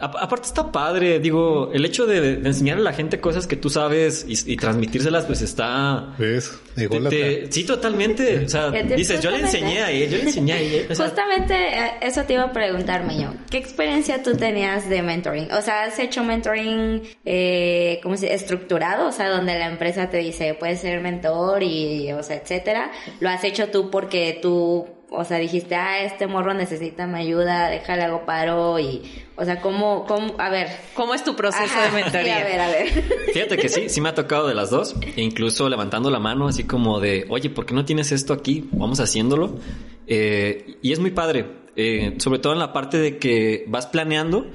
aparte está padre, digo, el hecho de, de enseñar a la gente cosas que tú sabes y, y transmitírselas, pues está... ¿Ves? te- Ególatra. te- sí, totalmente. O sea, dices, yo le enseñé a él, yo le enseñé a ella. O sea, Justamente eh, eso te iba a preguntar, Meño. ¿Qué experiencia tú tenías de mentoring? O sea, ¿has hecho mentoring, eh, ¿cómo se dice? Estructurado, o sea, donde la empresa te dice, puedes ser mentor y, o sea, etcétera. ¿Lo has hecho tú porque tú, o sea, dijiste, ah, este morro necesita mi ayuda, déjale hago paro y, o sea, ¿cómo, cómo, a ver. ¿Cómo es tu proceso Ajá, de mentoría? sí, a ver, a ver. [LAUGHS] Fíjate que sí, sí me ha tocado de las dos, e incluso levantando la mano, así como de, oye, ¿por qué no tienes esto aquí? Vamos haciéndolo. Eh, y es muy padre, eh, sobre todo en la parte de que vas planeando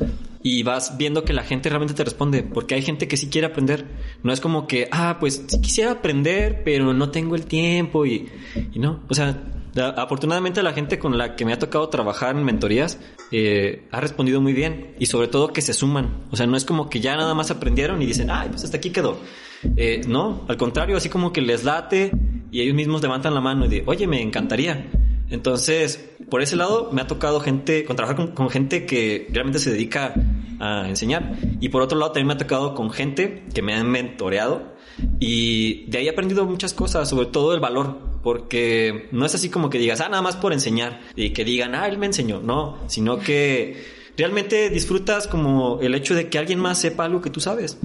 y vas viendo que la gente realmente te responde, porque hay gente que sí quiere aprender. No es como que, ah, pues sí quisiera aprender, pero no tengo el tiempo y, y no, o sea, afortunadamente la gente con la que me ha tocado trabajar en mentorías eh, ha respondido muy bien y sobre todo que se suman. O sea, no es como que ya nada más aprendieron y dicen, ay, pues hasta aquí quedó. Eh, no, al contrario, así como que les late y ellos mismos levantan la mano y de, oye, me encantaría. Entonces, por ese lado, me ha tocado gente, con trabajar con, con gente que realmente se dedica a enseñar. Y por otro lado, también me ha tocado con gente que me han mentoreado. Y de ahí he aprendido muchas cosas, sobre todo el valor. Porque no es así como que digas, ah, nada más por enseñar. Y que digan, ah, él me enseñó. No, sino que realmente disfrutas como el hecho de que alguien más sepa algo que tú sabes.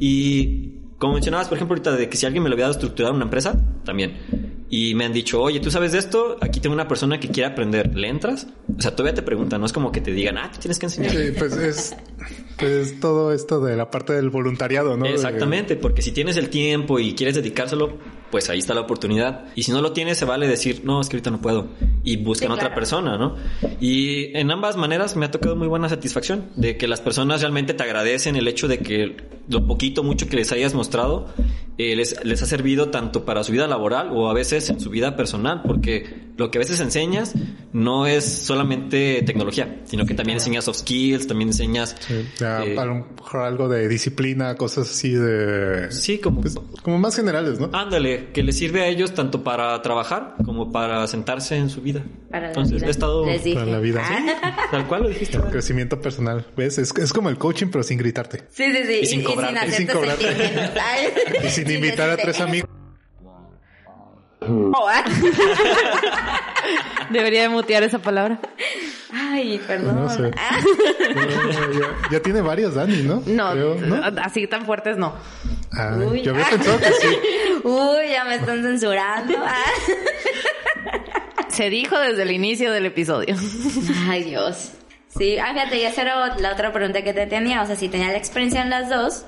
Y como mencionabas, por ejemplo, ahorita de que si alguien me lo había dado estructurado en una empresa, también. Y me han dicho, oye, ¿tú sabes de esto? Aquí tengo una persona que quiere aprender. ¿Le entras? O sea, todavía te preguntan, no es como que te digan, ah, tú tienes que enseñar. Sí, pues es, pues todo esto de la parte del voluntariado, ¿no? Exactamente, porque si tienes el tiempo y quieres dedicárselo, pues ahí está la oportunidad. Y si no lo tienes, se vale decir, no, es que ahorita no puedo. Y buscan Sí, otra persona, ¿no? Y en ambas maneras me ha tocado muy buena satisfacción de que las personas realmente te agradecen el hecho de que lo poquito, mucho que les hayas mostrado eh, les, les ha servido tanto para su vida laboral o a veces en su vida personal, porque lo que a veces enseñas no es solamente tecnología, sino que también enseñas soft skills, también enseñas... Sí, ya, eh, a lo mejor algo de disciplina, cosas así de... sí, como... pues, como más generales, ¿no? Ándale, que les sirve a ellos tanto para trabajar como para sentarse en su vida. Para la Entonces, vida. he estado Les dije. Para la vida. Ah. tal cual lo dijiste. El crecimiento personal, ¿ves? Es, es como el coaching, pero sin gritarte. Sí, sí, sí. Y sin cobrarte. Y sin hacerte cobrarte. sentimientos. [LAUGHS] Ay. Y sin invitar a tres amigos. Oh, ah. [LAUGHS] Debería de mutear esa palabra. Ay, perdón. No sé. Ah. No, ya, ya tiene varios, Dani, ¿no? No, Creo, ¿no? así tan fuertes no. Ah, Uy. yo había pensado que sí. [LAUGHS] Uy, ya me están censurando. Ah. Se dijo desde el inicio del episodio. Ay, Dios. Sí, ah, fíjate, y esa era la otra pregunta que te tenía. O sea, si tenías la experiencia en las dos,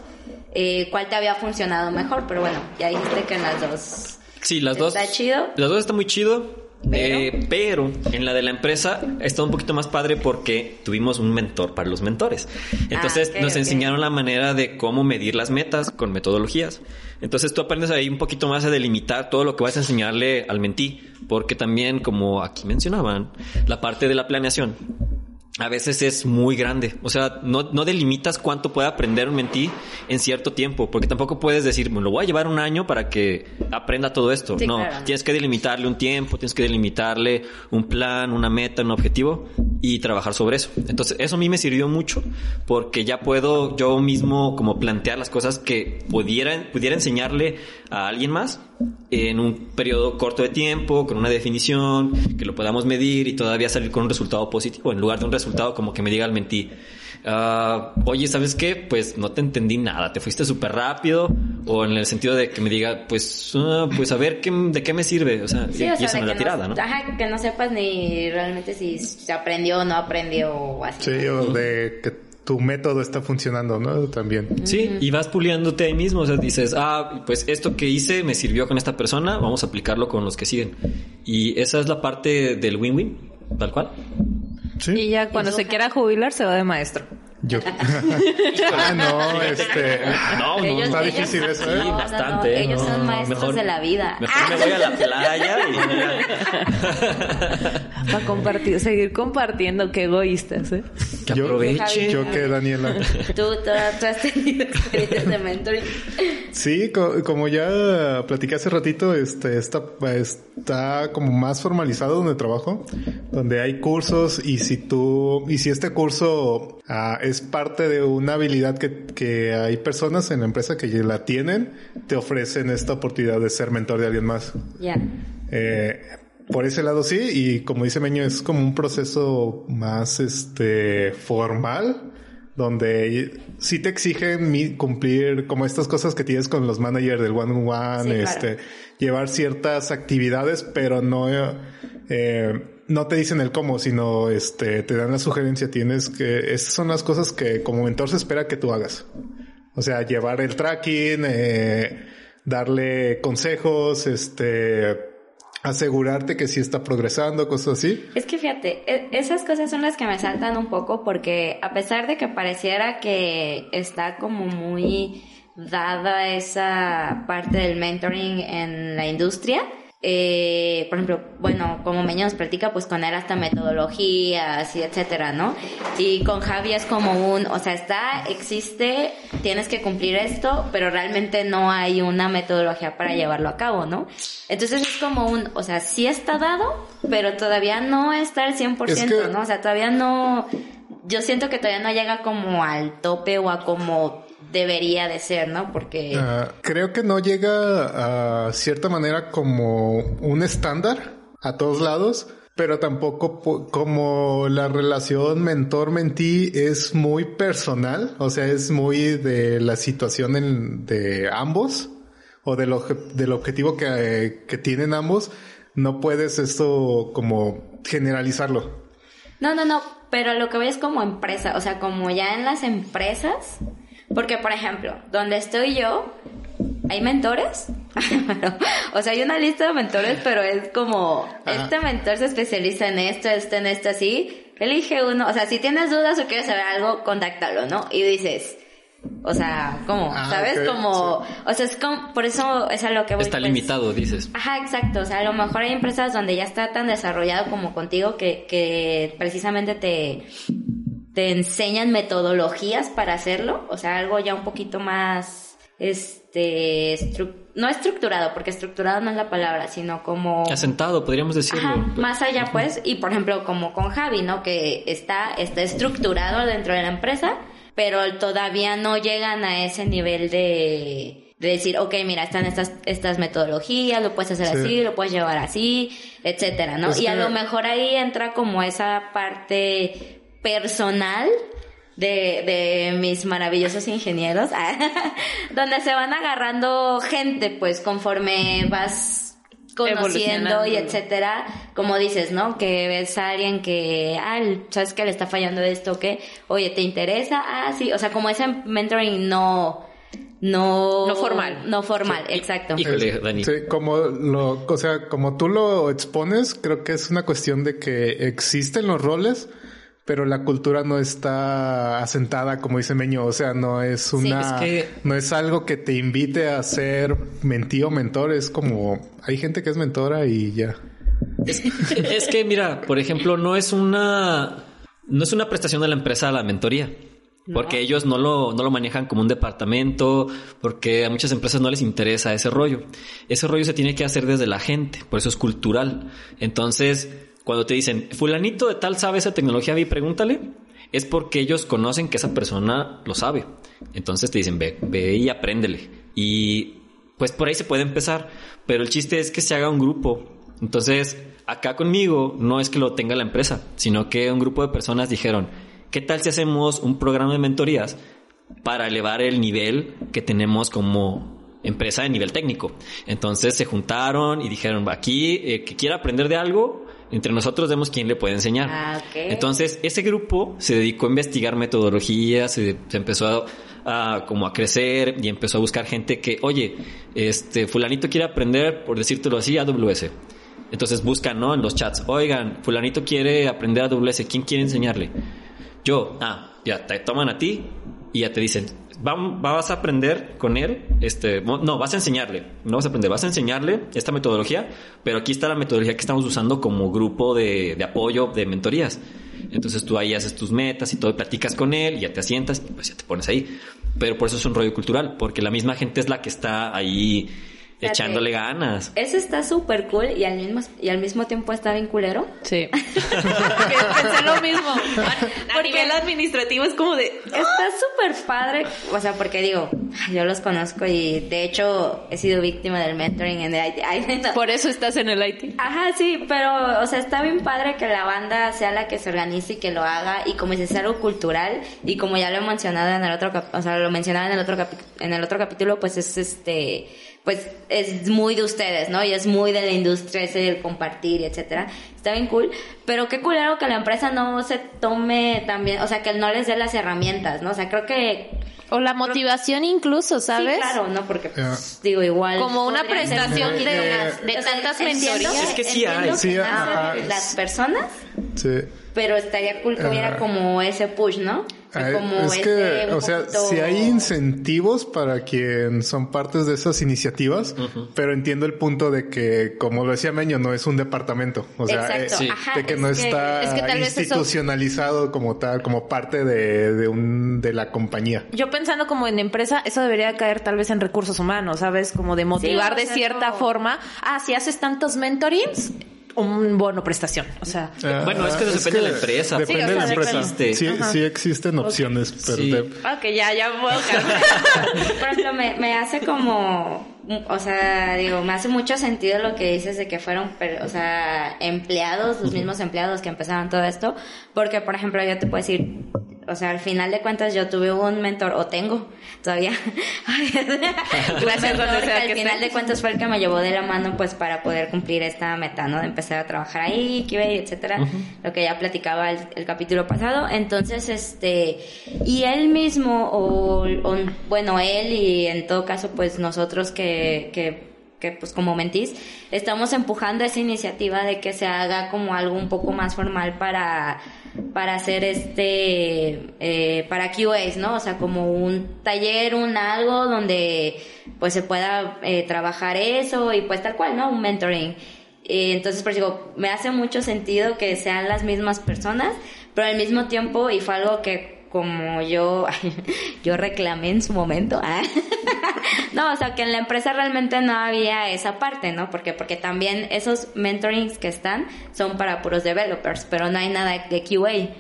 eh, ¿cuál te había funcionado mejor? Pero bueno, ya dijiste que en las dos. Sí, las dos. ¿Está chido? Las dos están muy chido. Pero- eh, pero en la de la empresa está un poquito más padre porque tuvimos un mentor para los mentores. Entonces Ah, ok, nos ok. enseñaron la manera de cómo medir las metas con metodologías. Entonces tú aprendes ahí un poquito más a delimitar todo lo que vas a enseñarle al mentí. Porque también, como aquí mencionaban, la parte de la planeación a veces es muy grande. O sea, no, no delimitas cuánto puede aprender un mentí en cierto tiempo, porque tampoco puedes decir, me lo voy a llevar un año para que aprenda todo esto. Sí, no, claro. tienes que delimitarle un tiempo, tienes que delimitarle un plan, una meta, un objetivo y trabajar sobre eso. Entonces, eso a mí me sirvió mucho porque ya puedo yo mismo como plantear las cosas que pudiera, pudiera enseñarle a alguien más en un periodo corto de tiempo, con una definición, que lo podamos medir y todavía salir con un resultado positivo, en lugar de un resultado como que me diga al mentí, "Ah, oye, ¿sabes qué? Pues no te entendí nada, te fuiste súper rápido, o en el sentido de que me diga, pues, ah, pues a ver, ¿qué, ¿de qué me sirve? O sea, Sí, y, o y sea, esa de no es la tirada, ¿no? Ajá, que no sepas ni realmente si se aprendió o no aprendió o así. Sí, o de que tu método está funcionando, ¿no? También. Sí, y vas puliéndote ahí mismo, o sea, dices, ah, pues esto que hice me sirvió con esta persona, vamos a aplicarlo con los que siguen. Y esa es la parte del win-win, tal cual. Sí. Y ya cuando se quiera jubilar se va de maestro. Yo. [LAUGHS] ah, no, este. No, no, Ellos- está ellos- difícil eso, ¿eh? no, no, no, bastante. ¿eh? ellos son No, maestros de la vida. Mejor me voy a la playa y... [LAUGHS] Para compartir, seguir compartiendo, qué egoístas, ¿eh? que Yo- aproveche. Yo que Daniela. ¿Tú, tú, tú has tenido experiencias de mentoring. Sí, co- como ya platiqué hace ratito, este está, está como más formalizado donde trabajo, donde hay cursos y si tú, y si este curso ah, es parte de una habilidad que, que hay personas en la empresa que ya la tienen, te ofrecen esta oportunidad de ser mentor de alguien más. Ya. Eh, por ese lado sí, y como dice Meño, es como un proceso más este formal, donde sí te exigen cumplir como estas cosas que tienes con los managers del one on one, Sí, claro. este, llevar ciertas actividades, pero no, eh, no te dicen el cómo, sino este, te dan la sugerencia, tienes que, esas son las cosas que como mentor se espera que tú hagas. O sea, llevar el tracking, eh, darle consejos, este, asegurarte que sí está progresando, cosas así. Es que fíjate, e- esas cosas son las que me saltan un poco porque a pesar de que pareciera que está como muy dada esa parte del mentoring en la industria, eh, por ejemplo, bueno, como Meño nos platica, pues con él hasta metodologías y etcétera, ¿no? Y con Javi es como un, o sea, está, existe, tienes que cumplir esto, pero realmente no hay una metodología para llevarlo a cabo, ¿no? Entonces es como un, o sea, sí está dado, pero todavía no está al 100%, Es que- ¿no? O sea, todavía no, yo siento que todavía no llega como al tope o a como debería de ser, ¿no? Porque... Ah, creo que no llega a cierta manera como un estándar a todos lados, pero tampoco po- como la relación mentor-mentí es muy personal, o sea, es muy de la situación en- de ambos o del, del objetivo que, que tienen ambos, no puedes esto como generalizarlo. No, no, no, pero lo que voy es como empresa, o sea, como ya en las empresas, porque por ejemplo, donde estoy yo, hay mentores, [LAUGHS] o sea, hay una lista de mentores, pero es como, este mentor se especializa en esto, esto, en esto, así, elige uno, o sea, si tienes dudas o quieres saber algo, contáctalo, ¿no? Y dices, o sea, ¿cómo? Ah, ¿Sabes? ok, Como, o sea, es como, por eso es a lo que voy. Está pues. limitado, dices. Ajá, exacto. O sea, a lo mejor hay empresas donde ya está tan desarrollado como contigo que, que precisamente te, te enseñan metodologías para hacerlo. O sea, algo ya un poquito más, este, estru- no estructurado, porque estructurado no es la palabra, sino como... Asentado, podríamos decirlo. Ajá, más allá pues, y por ejemplo como con Javi, ¿no? Que está, está estructurado dentro de la empresa, pero todavía no llegan a ese nivel de, de decir, ok, mira, están estas, estas metodologías, lo puedes hacer Sí. así, lo puedes llevar así, etcétera, ¿no? Es y a lo mejor ahí entra como esa parte personal de, de mis maravillosos ingenieros, [LAUGHS] donde se van agarrando gente, pues conforme vas conociendo y etcétera, como dices, ¿no? Que ves a alguien que, ah, ¿sabes que le está fallando esto o qué? Oye, ¿te interesa? Ah, sí, o sea, como ese mentoring no, no... No formal. No formal, exacto. Híjole, Dani. Sí, como lo, o sea, como tú lo expones, creo que es una cuestión de que existen los roles, pero la cultura no está asentada, como dice Meño, o sea, no es una, es que- no es algo que te invite a ser mentí o mentor, es como, hay gente que es mentora y ya. Es, es que, mira, por ejemplo, no es una. No es una prestación de la empresa a la mentoría. Porque ellos no lo, no lo manejan como un departamento, porque a muchas empresas no les interesa ese rollo. Ese rollo se tiene que hacer desde la gente, por eso es cultural. Entonces, cuando te dicen, fulanito de tal sabe esa tecnología, vi, pregúntale, es porque ellos conocen que esa persona lo sabe. Entonces te dicen, ve, ve y apréndele. Y pues por ahí se puede empezar, pero el chiste es que se haga un grupo. Entonces, acá conmigo no es que lo tenga la empresa, sino que un grupo de personas dijeron, ¿qué tal si hacemos un programa de mentorías para elevar el nivel que tenemos como empresa de nivel técnico? Entonces se juntaron y dijeron, aquí, eh, que quiera aprender de algo, entre nosotros vemos quién le puede enseñar. Ah, ok. Entonces, ese grupo se dedicó a investigar metodologías, se, se empezó a, a como a crecer y empezó a buscar gente que, oye, este fulanito quiere aprender, por decírtelo así, AWS. Entonces buscan, ¿no? En los chats, oigan, fulanito quiere aprender a WS, ¿quién quiere enseñarle? Yo, ah, ya te toman a ti y ya te dicen, "Vam- vas a aprender con él, este, no, vas a enseñarle, no vas a aprender, vas a enseñarle esta metodología, pero aquí está la metodología que estamos usando como grupo de, de apoyo de mentorías. Entonces tú ahí haces tus metas y todo, platicas con él, ya te asientas, y pues ya te pones ahí. Pero por eso es un rollo cultural, porque la misma gente es la que está ahí Fíjate. echándole ganas. Eso está súper cool y al mismo y al mismo tiempo está bien culero. Sí. [LAUGHS] Pensé lo mismo. [LAUGHS] A Porque- nivel administrativo es como de... Está súper padre, o sea, porque digo, yo los conozco y de hecho he sido víctima del mentoring en el IT. Ay, [LAUGHS] no. Por eso estás en el IT. Ajá, sí, pero, o sea, está bien padre que la banda sea la que se organice y que lo haga y como dices, es algo cultural y como ya lo he mencionado en el otro, cap- o sea, lo mencionaba en el otro capi- en el otro capítulo, pues es este, pues es muy de ustedes, ¿no? Y es muy de la industria ese del compartir y etcétera. Está bien cool, pero qué culero que la empresa no se tome también, o sea, que no les dé las herramientas, ¿no? O sea, creo que O la motivación incluso, ¿sabes? Sí, claro, ¿no? Porque, pues, digo, igual. Como una prestación de, de O sea, tantas mentorías. Es que sí hay. Sí, que las personas, Sí. pero estaría cool que hubiera como ese push, ¿no? Ay, como es que, o sea, poquito- si hay incentivos para quien son partes de esas iniciativas, pero entiendo el punto de que, como lo decía Meño, no es un departamento. O sea, eh, Sí. ajá, de que es no está es que tal vez eso- institucionalizado como tal, como parte de, de un, de la compañía. Yo pensando como en empresa, eso debería caer tal vez en recursos humanos, ¿sabes? Como de motivar de cierta forma. Ah, si haces tantos mentorings, un bono prestación. O sea, Ah, Bueno, es que eso depende de la empresa. Depende Sí, o de la empresa. existe. Sí, sí existen opciones, pero Sí. de- ok, ya, ya puedo [LAUGHS] Por ejemplo, me, me hace como, o sea, digo, me hace mucho sentido lo que dices de que fueron, o sea, empleados, los mismos empleados que empezaron todo esto, porque, por ejemplo, yo te puedo decir, o sea, al final de cuentas yo tuve un mentor, o tengo, todavía. [LAUGHS] [LAUGHS] Mentor que al final de cuentas fue el que me llevó de la mano, pues, para poder cumplir esta meta, ¿no? De empezar a trabajar ahí, QA, etcétera, lo que ya platicaba el, el capítulo pasado. Entonces, este, y él mismo, o, o, bueno, él y en todo caso, pues, nosotros que, que que pues como mentís, estamos empujando esa iniciativa de que se haga como algo un poco más formal para, para hacer este, eh, para QAs, ¿no? O sea, como un taller, un algo donde pues se pueda eh, trabajar eso y pues tal cual, ¿no? Un mentoring. Eh, entonces, pues digo, me hace mucho sentido que sean las mismas personas, pero al mismo tiempo, y fue algo que como yo, [LAUGHS] yo reclamé en su momento, ¿ah? [LAUGHS] no, o sea, que en la empresa realmente no había esa parte, ¿no? Porque, porque también esos mentorings que están son para puros developers, pero no hay nada de QA.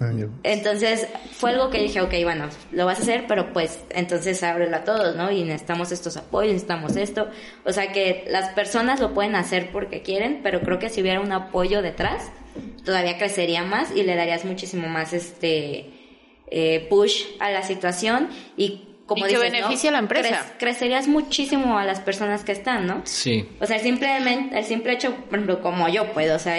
Ah. Entonces fue algo que dije, ok, bueno, lo vas a hacer, pero pues entonces ábrelo a todos, ¿no? Y necesitamos estos apoyos, necesitamos esto. O sea que las personas lo pueden hacer porque quieren, pero creo que si hubiera un apoyo detrás, todavía crecería más y le darías muchísimo más este eh, push a la situación y como Y que dices, ¿no? beneficie a la empresa. Cre- crecerías muchísimo a las personas que están, ¿no? Sí. O sea, simplemente, el simple hecho, por ejemplo, como yo, pues, o sea,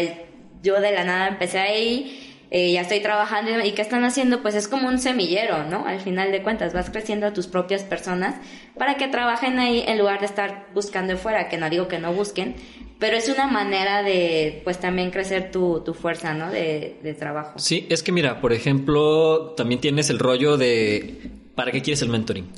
yo de la nada empecé ahí, eh, ya estoy trabajando y, ¿qué están haciendo? Pues es como un semillero, ¿no? Al final de cuentas, vas creciendo a tus propias personas para que trabajen ahí en lugar de estar buscando fuera, que no digo que no busquen, pero es una manera de, pues, también crecer tu, tu fuerza, ¿no? De, de trabajo. Sí, es que mira, por ejemplo, también tienes el rollo de ¿para qué quieres el mentoring?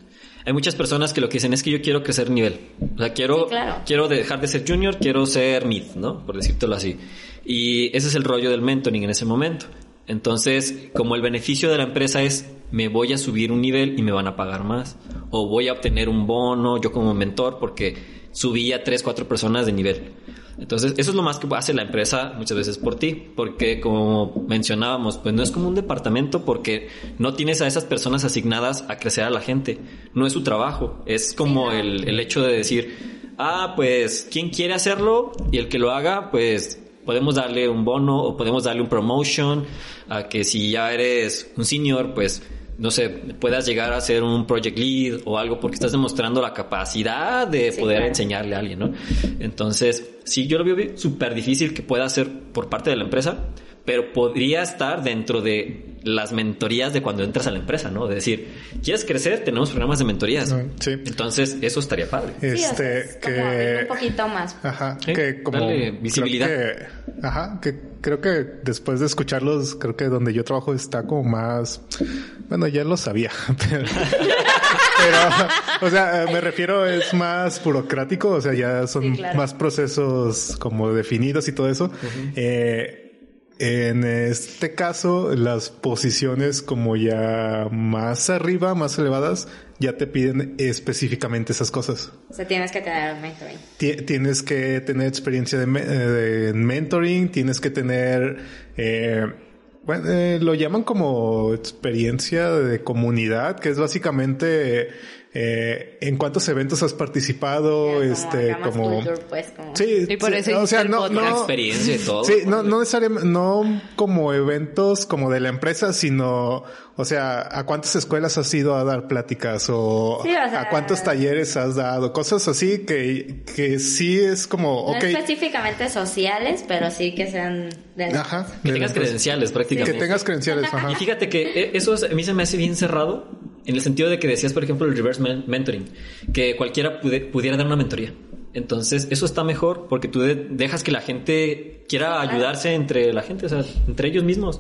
Hay muchas personas que lo que dicen es que yo quiero crecer nivel. O sea, quiero, Sí, claro. quiero dejar de ser junior, quiero ser mid, ¿no? Por decírtelo así. Y ese es el rollo del mentoring en ese momento. Entonces, como el beneficio de la empresa es me voy a subir un nivel y me van a pagar más. O voy a obtener un bono yo como mentor porque subí a tres, cuatro personas de nivel. Entonces, eso es lo más que hace la empresa muchas veces por ti, porque como mencionábamos, pues no es como un departamento porque no tienes a esas personas asignadas a crecer a la gente, no es su trabajo, es como el, el hecho de decir, ah, pues, ¿quién quiere hacerlo? Y el que lo haga, pues podemos darle un bono o podemos darle un promotion a que si ya eres un senior, pues no sé, puedas llegar a ser un project lead o algo porque estás demostrando la capacidad de Sí, poder claro. enseñarle a alguien, ¿no? Entonces, sí, yo lo veo súper difícil que pueda ser por parte de la empresa, pero podría estar dentro de las mentorías de cuando entras a la empresa, ¿no? De decir, ¿quieres crecer? Tenemos programas de mentorías. Sí. Entonces, eso estaría padre. Sí, o sea, Este, es como abrir un poquito más. Ajá, que como darle visibilidad. creo que- ajá, que creo que después de escucharlos, creo que donde yo trabajo está como más, bueno, ya lo sabía, [LAUGHS] pero, pero, o sea, me refiero es más burocrático, o sea, ya son Sí, claro. más procesos como definidos y todo eso. Eh, en este caso, las posiciones como ya más arriba, más elevadas, ya te piden específicamente esas cosas. O sea, tienes que tener mentoring. Ti- Tienes que tener experiencia de, me- de mentoring, tienes que tener, eh, bueno, eh, lo llaman como experiencia de comunidad, que es básicamente eh, en cuántos eventos has participado, este, como... culture, pues, como... Sí, Y por sí, eso o sea, no, no, Experiencia y todo. Sí, no, no necesariamente, no como eventos como de la empresa, sino, o sea, a cuántas escuelas has ido a dar pláticas o, Sí, o sea- a cuántos talleres has dado, cosas así que, que sí es como, No específicamente sociales, pero sí que sean de la ajá, Que de la tengas credenciales que prácticamente. tengas credenciales, ajá. Y fíjate que eh, eso es- a mí se me hace bien cerrado en el sentido de que decías, por ejemplo, el reverse men- mentoring, que cualquiera pude- pudiera dar una mentoría. Entonces, eso está mejor porque tú de- dejas que la gente quiera ayudarse entre la gente, o sea, entre ellos mismos.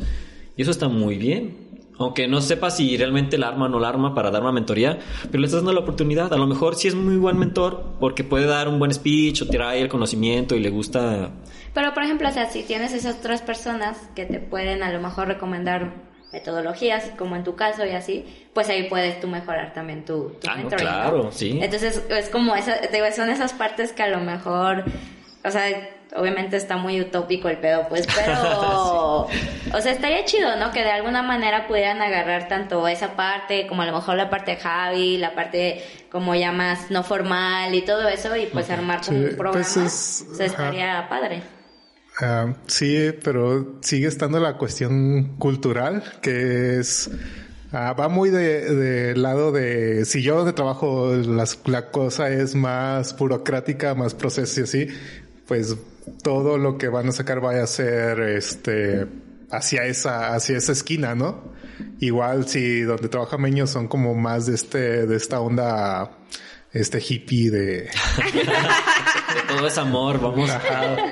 Y eso está muy bien. Aunque no sepas si realmente la arma o no la arma para dar una mentoría, pero le estás dando la oportunidad. A lo mejor sí es muy buen mentor porque puede dar un buen speech o ahí el conocimiento y le gusta Pero, por ejemplo, o sea, si tienes esas otras personas que te pueden a lo mejor recomendar metodologías, como en tu caso y así, pues ahí puedes tú mejorar también tu, tu Ah, no, mentoring, ¿no? claro, sí. Entonces, es como esa, digo, son esas partes que a lo mejor, o sea, obviamente está muy utópico el pedo, pues, pero, [LAUGHS] o sea, estaría chido, ¿no? Que de alguna manera pudieran agarrar tanto esa parte, como a lo mejor la parte de Javi, la parte como ya más no formal y todo eso, y pues armar como Sí, un programa. pues es- o sea, ajá. estaría padre. Ah, sí, pero sigue estando la cuestión cultural, que es ah, va muy de, de lado de si yo donde trabajo las- la cosa es más burocrática, más proceso y así, pues todo lo que van a sacar vaya a ser este hacia esa hacia esa esquina, ¿no? Igual si donde trabaja Meño son como más de este de esta onda este hippie de [LAUGHS] todo es amor, vamos a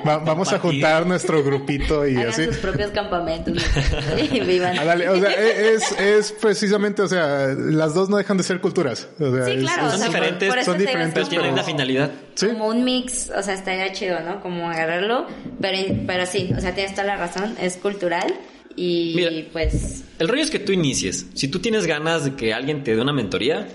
Va- vamos a juntar nuestro grupito y Hagan así. sus propios campamentos [LAUGHS] y vivan. Ah, dale, o sea, e- es, es precisamente, o sea, las dos no dejan de ser culturas. O sea, Sí, claro, es- o sea, son diferentes, por son diferentes, pero tienen la finalidad. Sí. Como un mix, o sea, estaría chido, ¿no? Como agarrarlo, pero, pero sí, o sea, tienes toda la razón, es cultural y Mira. pues El rollo es que tú inicies. Si tú tienes ganas de que alguien te dé una mentoría,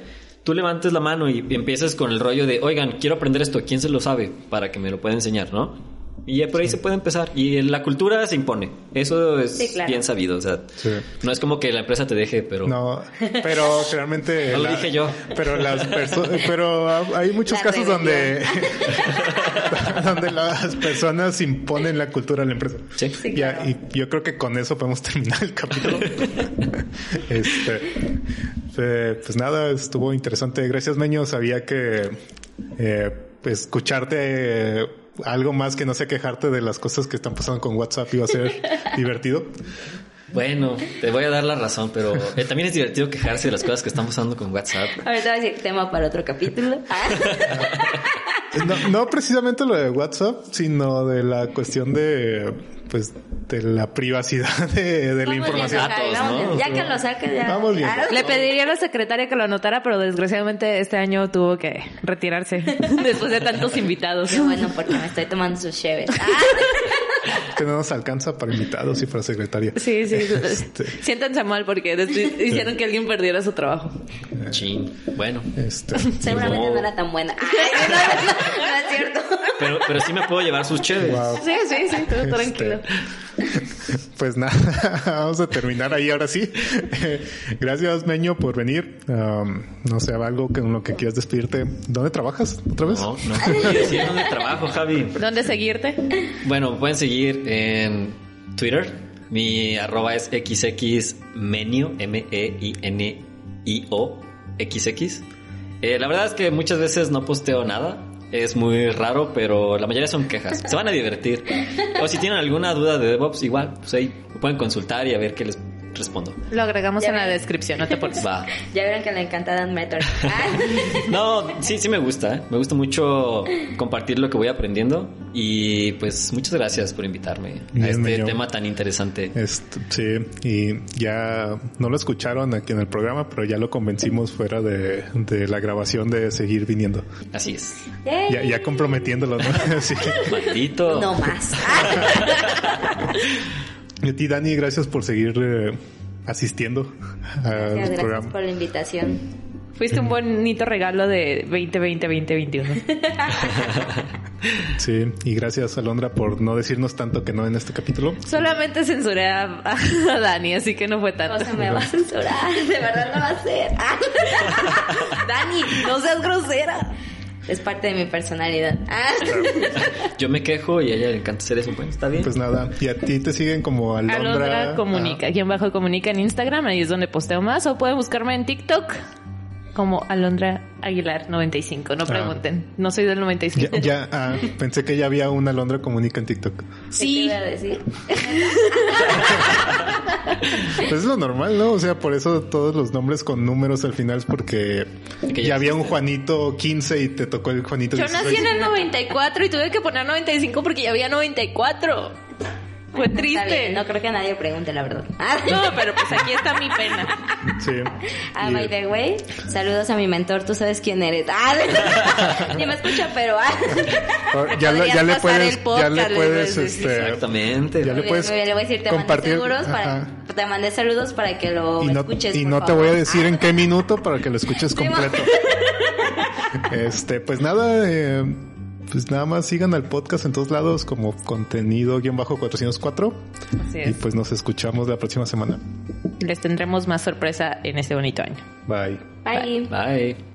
tú levantes la mano y empieces con el rollo de, oigan, quiero aprender esto, ¿quién se lo sabe? Para que me lo pueda enseñar, ¿no? Y ya por ahí se puede empezar. Y la cultura se impone. Eso es Sí, claro. bien sabido. O sea, Sí. no es como que la empresa te deje, pero... No, pero realmente. No [LAUGHS] lo dije yo. Pero las personas, pero hay muchos La casos donde, [LAUGHS] donde las personas imponen la cultura a la empresa. Sí. Sí, Ya, claro. y yo creo que con eso podemos terminar el capítulo. [LAUGHS] este, eh, pues nada, estuvo interesante. Gracias, Meño. Sabía que eh, pues, escucharte eh, algo más que no sea quejarte de las cosas que están pasando con WhatsApp iba a ser [LAUGHS] divertido. Bueno, te voy a dar la razón, pero eh, también es divertido quejarse de las cosas que están pasando con WhatsApp. ahorita voy a decir tema para otro capítulo. Ah. [LAUGHS] No, no precisamente lo de WhatsApp, sino de la cuestión de, pues, de la privacidad de, de la información. Javi, Datos. Ya que lo saques, ya. Vamos. Ah, Le pediría a la secretaria que lo anotara, pero desgraciadamente este año tuvo que retirarse [LAUGHS] después de tantos invitados. Qué bueno, porque me estoy tomando sus cheves. [LAUGHS] Ah. [LAUGHS] Que no nos alcanza para invitados y para secretaria. Sí, sí. Este. Siéntanse mal porque [LAUGHS] hicieron que alguien perdiera su trabajo. Chin. Bueno, Este, [LAUGHS] Seguramente No. no era tan buena. Ay, no, no, no, no es cierto. pero, pero sí me puedo llevar sus chéves. wow. Sí, sí, sí, tú Este, tranquilo. [LAUGHS] Pues nada, [LAUGHS] vamos a terminar ahí ahora sí. [LAUGHS] Gracias, Meño, por venir. Um, no sé, algo con lo que quieras despedirte. ¿Dónde trabajas otra vez? No, no. quiero decir dónde trabajo, Javi. ¿Dónde seguirte? Bueno, pueden seguir en Twitter. Mi arroba es xxmenio, M-E-I-N-I-O, XX. Eh, la verdad es que muchas veces no posteo nada. Es muy raro, pero la mayoría son quejas. Se van a divertir. O si tienen alguna duda de DevOps, igual, pues ahí pueden consultar y a ver qué les respondo. Lo agregamos Ya en la descripción, no te pones. Va. [LAUGHS] Ya vieron que le encanta Dan Metal. [LAUGHS] Ah. No, sí, sí me gusta. ¿eh? Me gusta mucho compartir lo que voy aprendiendo. Y pues muchas gracias por invitarme Bien, a este tema tan interesante. Est- sí, y ya no lo escucharon aquí en el programa, pero ya lo convencimos fuera de, de la grabación de seguir viniendo. Así es. Yay. Ya, ya comprometiéndolo, ¿no? [LAUGHS] Sí. Maldito. No más. Y a ti, Dani, gracias por seguir eh, asistiendo al Gracias, programa. por la invitación. Fuiste un bonito regalo de 2020-2021. [LAUGHS] Sí, y gracias, Alondra, por no decirnos tanto que no en este capítulo. Solamente censuré a, a Dani, así que no fue No tanto. se me va a censurar. De verdad no va a ser. [LAUGHS] Dani, no seas grosera. Es parte de mi personalidad. Ah. [LAUGHS] Yo me quejo y a ella le encanta hacer eso. Bueno, está bien. Pues nada, y a ti te siguen como Alondra. Alondra Comunica. Quien bajo comunica en Instagram, ahí es donde posteo más. O pueden buscarme en TikTok como Alondra Aguilar 95. No pregunten. No soy del Ah. 95. Ya, ya, ah, pensé que ya había una Alondra Comunica en TikTok. ¿Qué te Sí. iba a decir? [LAUGHS] Pues es lo normal, ¿no? O sea, por eso todos los nombres con números al final es porque Que ya ya había un Juanito 15 y te tocó el Juanito Yo 16. nací en el 94 y tuve que poner 95 porque ya había 94. Fue triste. bien, No creo que nadie pregunte la verdad. [LAUGHS] No, pero pues aquí está mi pena. Sí. Ah, Y, by the way, saludos a mi mentor, tú sabes quién eres. Ah, [LAUGHS] ni me escucha, pero ah. ya, le- ya le puedes, podcast, ya le puedes, este, Exactamente. Ya le puedes bien, le voy a decir, te compartir. mandé seguros para, te mandé saludos para que lo y no, escuches. y por no te favor. voy a decir Ah. en qué minuto para que lo escuches [LAUGHS] completo. este, pues nada, eh, pues nada más sigan al podcast en todos lados como contenido guion bajo 404 Así y es. pues nos escuchamos la próxima semana. Les tendremos más sorpresa en este bonito año. Bye. Bye. Bye.